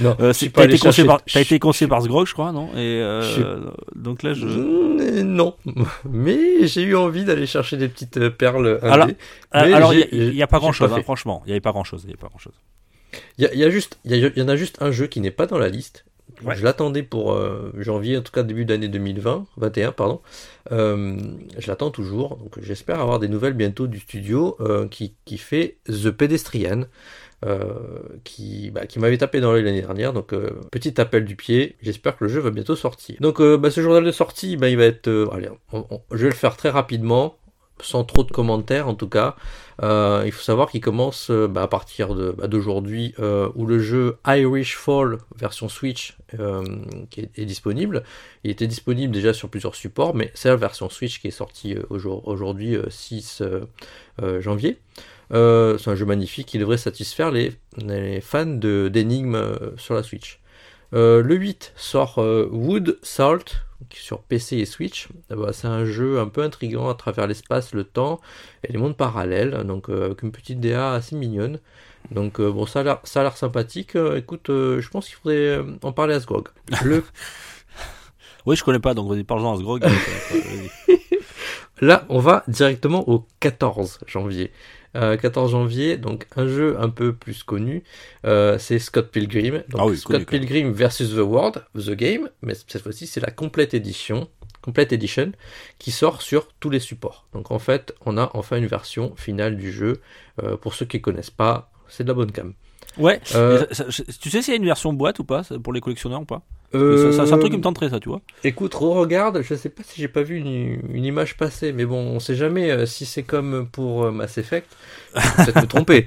non, Euh, T'as été, chercher- par... été conseillé par Sgrog, je crois, non? Et euh, Je- donc là, je. Mm, Non, mais j'ai eu envie d'aller chercher des petites euh, perles. Alors- il n'y a, pas j'ai grand chose, pas hein, franchement. Il n'y avait pas grand chose. Il y avait pas grand chose. Il y, a- il y a juste, il y, a- il y en a juste un jeu qui n'est pas dans la liste. Je l'attendais pour euh, janvier, en tout cas début d'année 2020, 21, pardon. Euh, je l'attends toujours, donc j'espère avoir des nouvelles bientôt du studio euh, qui, qui fait The Pedestrian, qui, bah, qui m'avait tapé dans l'œil l'année dernière. Donc petit appel du pied, j'espère que le jeu va bientôt sortir. Donc bah, ce journal de sortie, bah, il va être, allez, je vais le faire très rapidement, sans trop de commentaires en tout cas. Euh, il faut savoir qu'il commence euh, bah, à partir bah, d'aujourd'hui euh, où le jeu Irish Fall version Switch est, disponible. Il était disponible déjà sur plusieurs supports, mais c'est la version Switch qui est sortie aujourd- aujourd'hui euh, 6 euh, euh, janvier. C'est un jeu magnifique qui devrait satisfaire les, les fans de- d'énigmes sur la Switch. Euh, le 8 sort euh, Wood Salt sur PC et Switch. Euh, bah, c'est un jeu un peu intriguant à travers l'espace, le temps et les mondes parallèles, donc euh, avec une petite DA assez mignonne. Donc euh, bon, ça a l'air, ça a l'air sympathique. Écoute, je pense qu'il faudrait en parler à Sgrog. Le, Oui, je connais pas, donc vas-y, parle-en à Sgrog. Là, on va directement au 14 janvier. Euh, 14 janvier, donc un jeu un peu plus connu, euh, c'est Scott Pilgrim. Donc, Ah oui, Scott connu. Pilgrim versus The World, The Game, mais cette fois-ci c'est la complète édition, complète edition, qui sort sur tous les supports. Donc en fait, on a enfin une version finale du jeu. Euh, pour ceux qui connaissent pas, c'est de la bonne cam. Ouais. Euh, Mais ça- ça- tu sais s'il y a une version boîte ou pas pour les collectionneurs ou pas? Euh, C'est un truc qui me tenterait, ça, tu vois. Écoute, re-regarde, je sais pas si j'ai pas vu une, une image passer, mais bon, on sait jamais euh, si c'est comme pour euh, Mass Effect. Peut-être me tromper.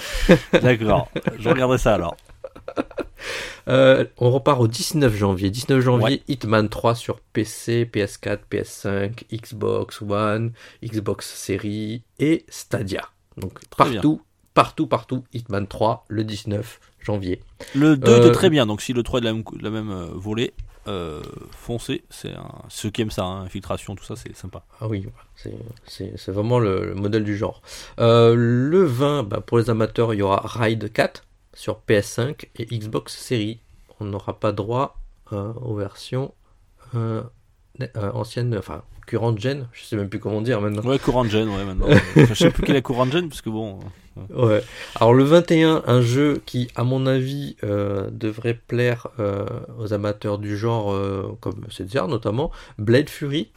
D'accord. je regarderai ça alors. Euh, on repart au 19 janvier. 19 janvier, Hitman 3 sur PC, PS4, PS5, Xbox One, Xbox Series et Stadia. Donc Très bien. Partout, partout, Hitman 3 le 19 janvier. Le 2 Euh, était très bien, donc si le 3 est de la même, cou- de la même euh, volée, euh, foncez. C'est un... Ceux qui aiment ça, hein, infiltration, tout ça, c'est sympa. Ah oui, c'est- c'est c'est vraiment le, le modèle du genre. Euh, le 20, bah, pour les amateurs, il y aura Ride 4 sur PS5 et Xbox Series. On n'aura pas droit euh, aux versions euh, euh, anciennes, enfin current gen, je sais même plus comment dire maintenant. Ouais, courant gen, ouais, maintenant. je sais plus quel est courant gen, parce que bon. Ouais. Alors le 21, un jeu qui, à mon avis, euh, devrait plaire euh, aux amateurs du genre, euh, comme CDR notamment, Blade Fury.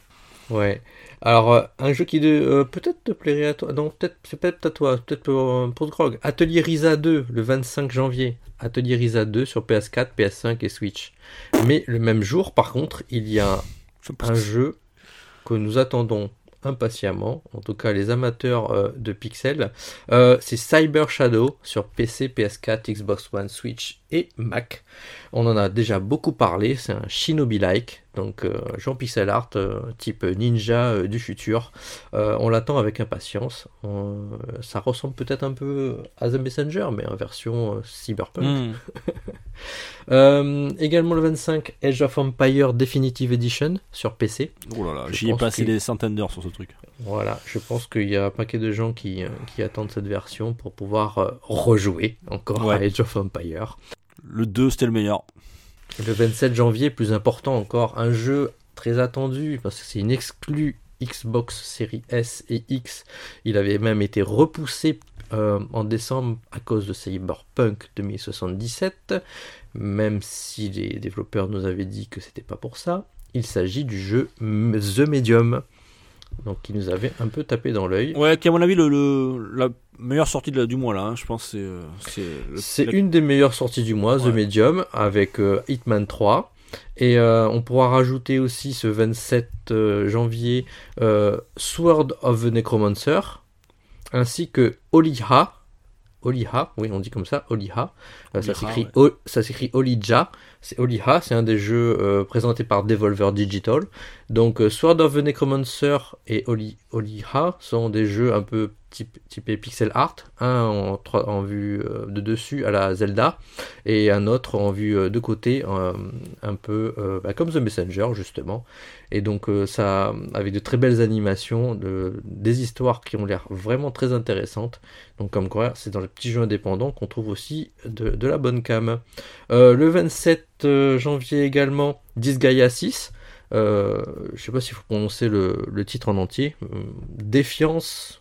Ouais. Alors euh, un jeu qui euh, peut-être te plairait à toi. Non, peut-être c'est peut-être à toi, peut-être pour, euh, pour Grog. Atelier Risa 2, le 25 janvier. Atelier Risa 2 sur PS4, PS5 et Switch. Mais le même jour, par contre, il y a Je pense un jeu que nous attendons impatiemment, en tout cas les amateurs euh, de pixels, euh, c'est Cyber Shadow sur PC, PS4, Xbox One, Switch et Mac. On en a déjà beaucoup parlé, c'est un Shinobi-like, donc euh, jeu en pixel art euh, type ninja euh, du futur. Euh, on l'attend avec impatience. On- ça ressemble peut-être un peu à The Messenger, mais en version cyberpunk. Hmm. Également le 25, Age of Empire Definitive Edition sur PC. Oh là là, j'y ai passé que- des centaines d'heures sur ce truc. Voilà, je pense qu'il y a un paquet de gens qui, euh, qui attendent cette version pour pouvoir euh, rejouer encore à. Age of Empire. Le 2, c'était le meilleur. Le 27 janvier, plus important encore, un jeu très attendu parce que c'est une exclue Xbox Series S et X. Il avait même été repoussé euh, en décembre à cause de Cyberpunk 2077, même si les développeurs nous avaient dit que c'était pas pour ça. Il s'agit du jeu The Medium, donc qui nous avait un peu tapé dans l'œil. Ouais, qui à mon avis le, le- la meilleure sortie de la- du mois là. hein. Je pense c'est euh, c'est la- une des meilleures sorties du mois, The Ouais. Medium, avec euh, Hitman 3. Et euh, on pourra rajouter aussi ce 27 euh, janvier Sword of the Necromancer, ainsi que Oliha. Oliha, oui, on dit comme ça, Oliha. Euh, ça s'écrit ouais. O- ça s'écrit Olija. C'est Oliha, c'est un des jeux euh, présentés par Devolver Digital. Donc euh, Sword of the Necromancer et Oli, Oliha sont des jeux un peu type, typés pixel art. Un en, vue euh, de dessus à la Zelda et un autre en vue de côté, un peu bah, comme The Messenger justement. Et donc ça, avec de très belles animations, de, des histoires qui ont l'air vraiment très intéressantes. Donc comme quoi, c'est dans les petits jeux indépendants qu'on trouve aussi de, de la bonne cam. Euh, le 27 euh, janvier également, Disgaea 6. Euh, je sais pas s'il faut prononcer le, titre en entier. Euh, Defiance,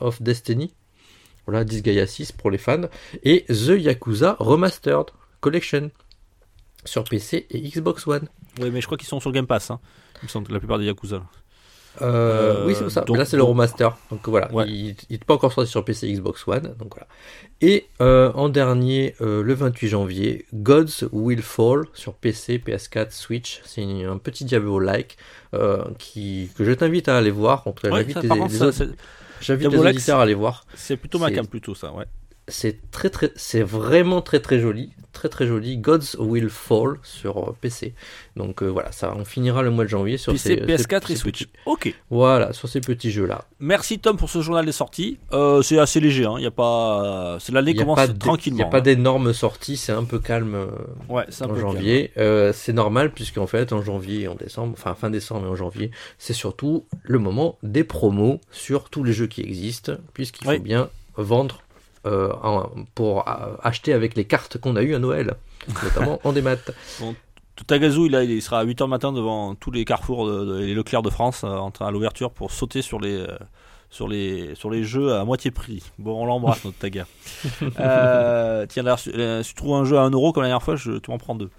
of Destiny. Voilà, Disgaea 6 pour les fans. Et The Yakuza Remastered Collection sur PC et Xbox One. Ouais, mais je crois qu'ils sont sur Game Pass. Hein. La plupart des Yakuza. Euh, Euh, oui, c'est ça. donc- là, c'est le remaster. Donc voilà, Ouais. il n'est pas encore sorti sur PC Xbox One. Donc voilà. Et euh, en dernier, euh, le 28 janvier, Gods Will Fall sur PC, PS4, Switch. C'est un petit Diablo-like qui que je t'invite à aller voir. En tout cas, Ouais, j'invite les, les autres- les auditeurs à aller voir. c'est plutôt ma c'est- cam plutôt ça. Ouais. C'est très très, c'est vraiment très très joli, très très joli. Gods Will Fall sur euh, PC. Donc euh, voilà, ça, on finira le mois de janvier sur PC, ces, PS4 ces- et ces Switch. petits- Ok. voilà, sur ces petits jeux là. Merci Tom pour ce journal des sorties. Euh, c'est assez léger. Hein. Il y a pas. C'est l'année commence tranquillement. Il n'y a pas hein. d'énormes sorties, c'est un peu calme euh, Ouais, c'est un en peu janvier. Euh, c'est normal puisqu'en fait en janvier et en décembre, enfin fin décembre et en janvier, c'est surtout le moment des promos sur tous les jeux qui existent puisqu'il Oui. faut bien vendre euh, en- pour euh, acheter avec les cartes qu'on a eues à Noël, notamment en démat. Tagazu, il, a- il sera à 8h le matin devant tous les carrefours et les Leclerc de France euh, en train à l'ouverture pour sauter sur les, euh, sur, les, sur les jeux à moitié prix. Bon, on l'embrasse, notre Taga. Euh, tiens, d'ailleurs, si, si tu trouves un jeu à 1€ comme la dernière fois, je, tu m'en prends deux.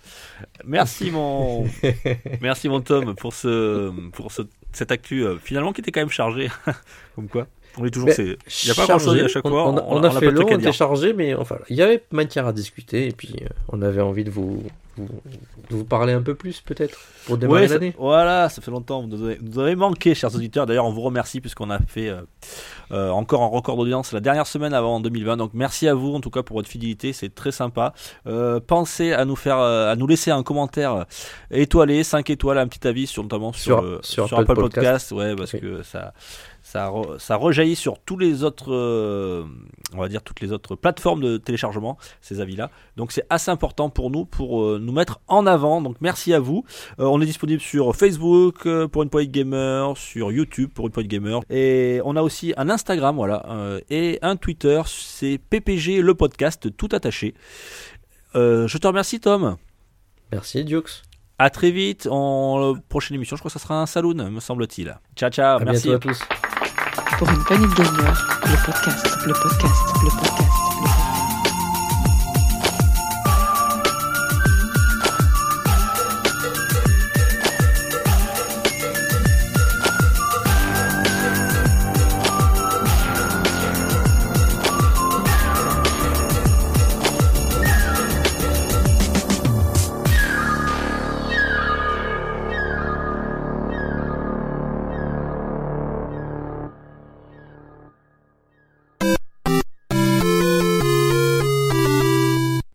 Merci, mon, merci, mon Tom, pour, ce, pour ce, cette actu euh, finalement qui était quand même chargée. comme quoi On est toujours. Il n'y a pas grand chose à chaque on- fois. On, a- on on a fait long, on était chargé, mais enfin, il y avait matière à discuter et puis euh, on avait envie de vous, vous, de vous parler un peu plus peut-être pour démarrer Ouais, l'année. voilà, ça fait longtemps. Vous nous avez, vous nous avez manqué, chers auditeurs. D'ailleurs, on vous remercie puisqu'on a fait euh, euh, encore un record d'audience la dernière semaine avant 2020. Donc, merci à vous en tout cas pour votre fidélité. C'est très sympa. Pensez à nous faire, à nous laisser un commentaire étoilé, 5 étoiles, un petit avis sur notamment sur, Sur- sur sur Apple Podcast. Podcast. Ouais, parce que ça. Ça, re- ça rejaillit sur tous les autres, euh, on va dire toutes les autres plateformes de téléchargement, ces avis-là. Donc c'est assez important pour nous, pour euh, nous mettre en avant. Donc merci à vous. Euh, on est disponible sur Facebook pour une pointe gamer, sur YouTube pour une pointe gamer, et on a aussi un Instagram, voilà, et un Twitter. C'est PPG le podcast, tout attaché. Je te remercie Tom. Merci Dukes. À très vite. En prochaine émission, je crois que ça sera un saloon, me semble-t-il. Ciao ciao. À merci. à tous. Pour une poignée de gamer, le podcast, le podcast, le podcast.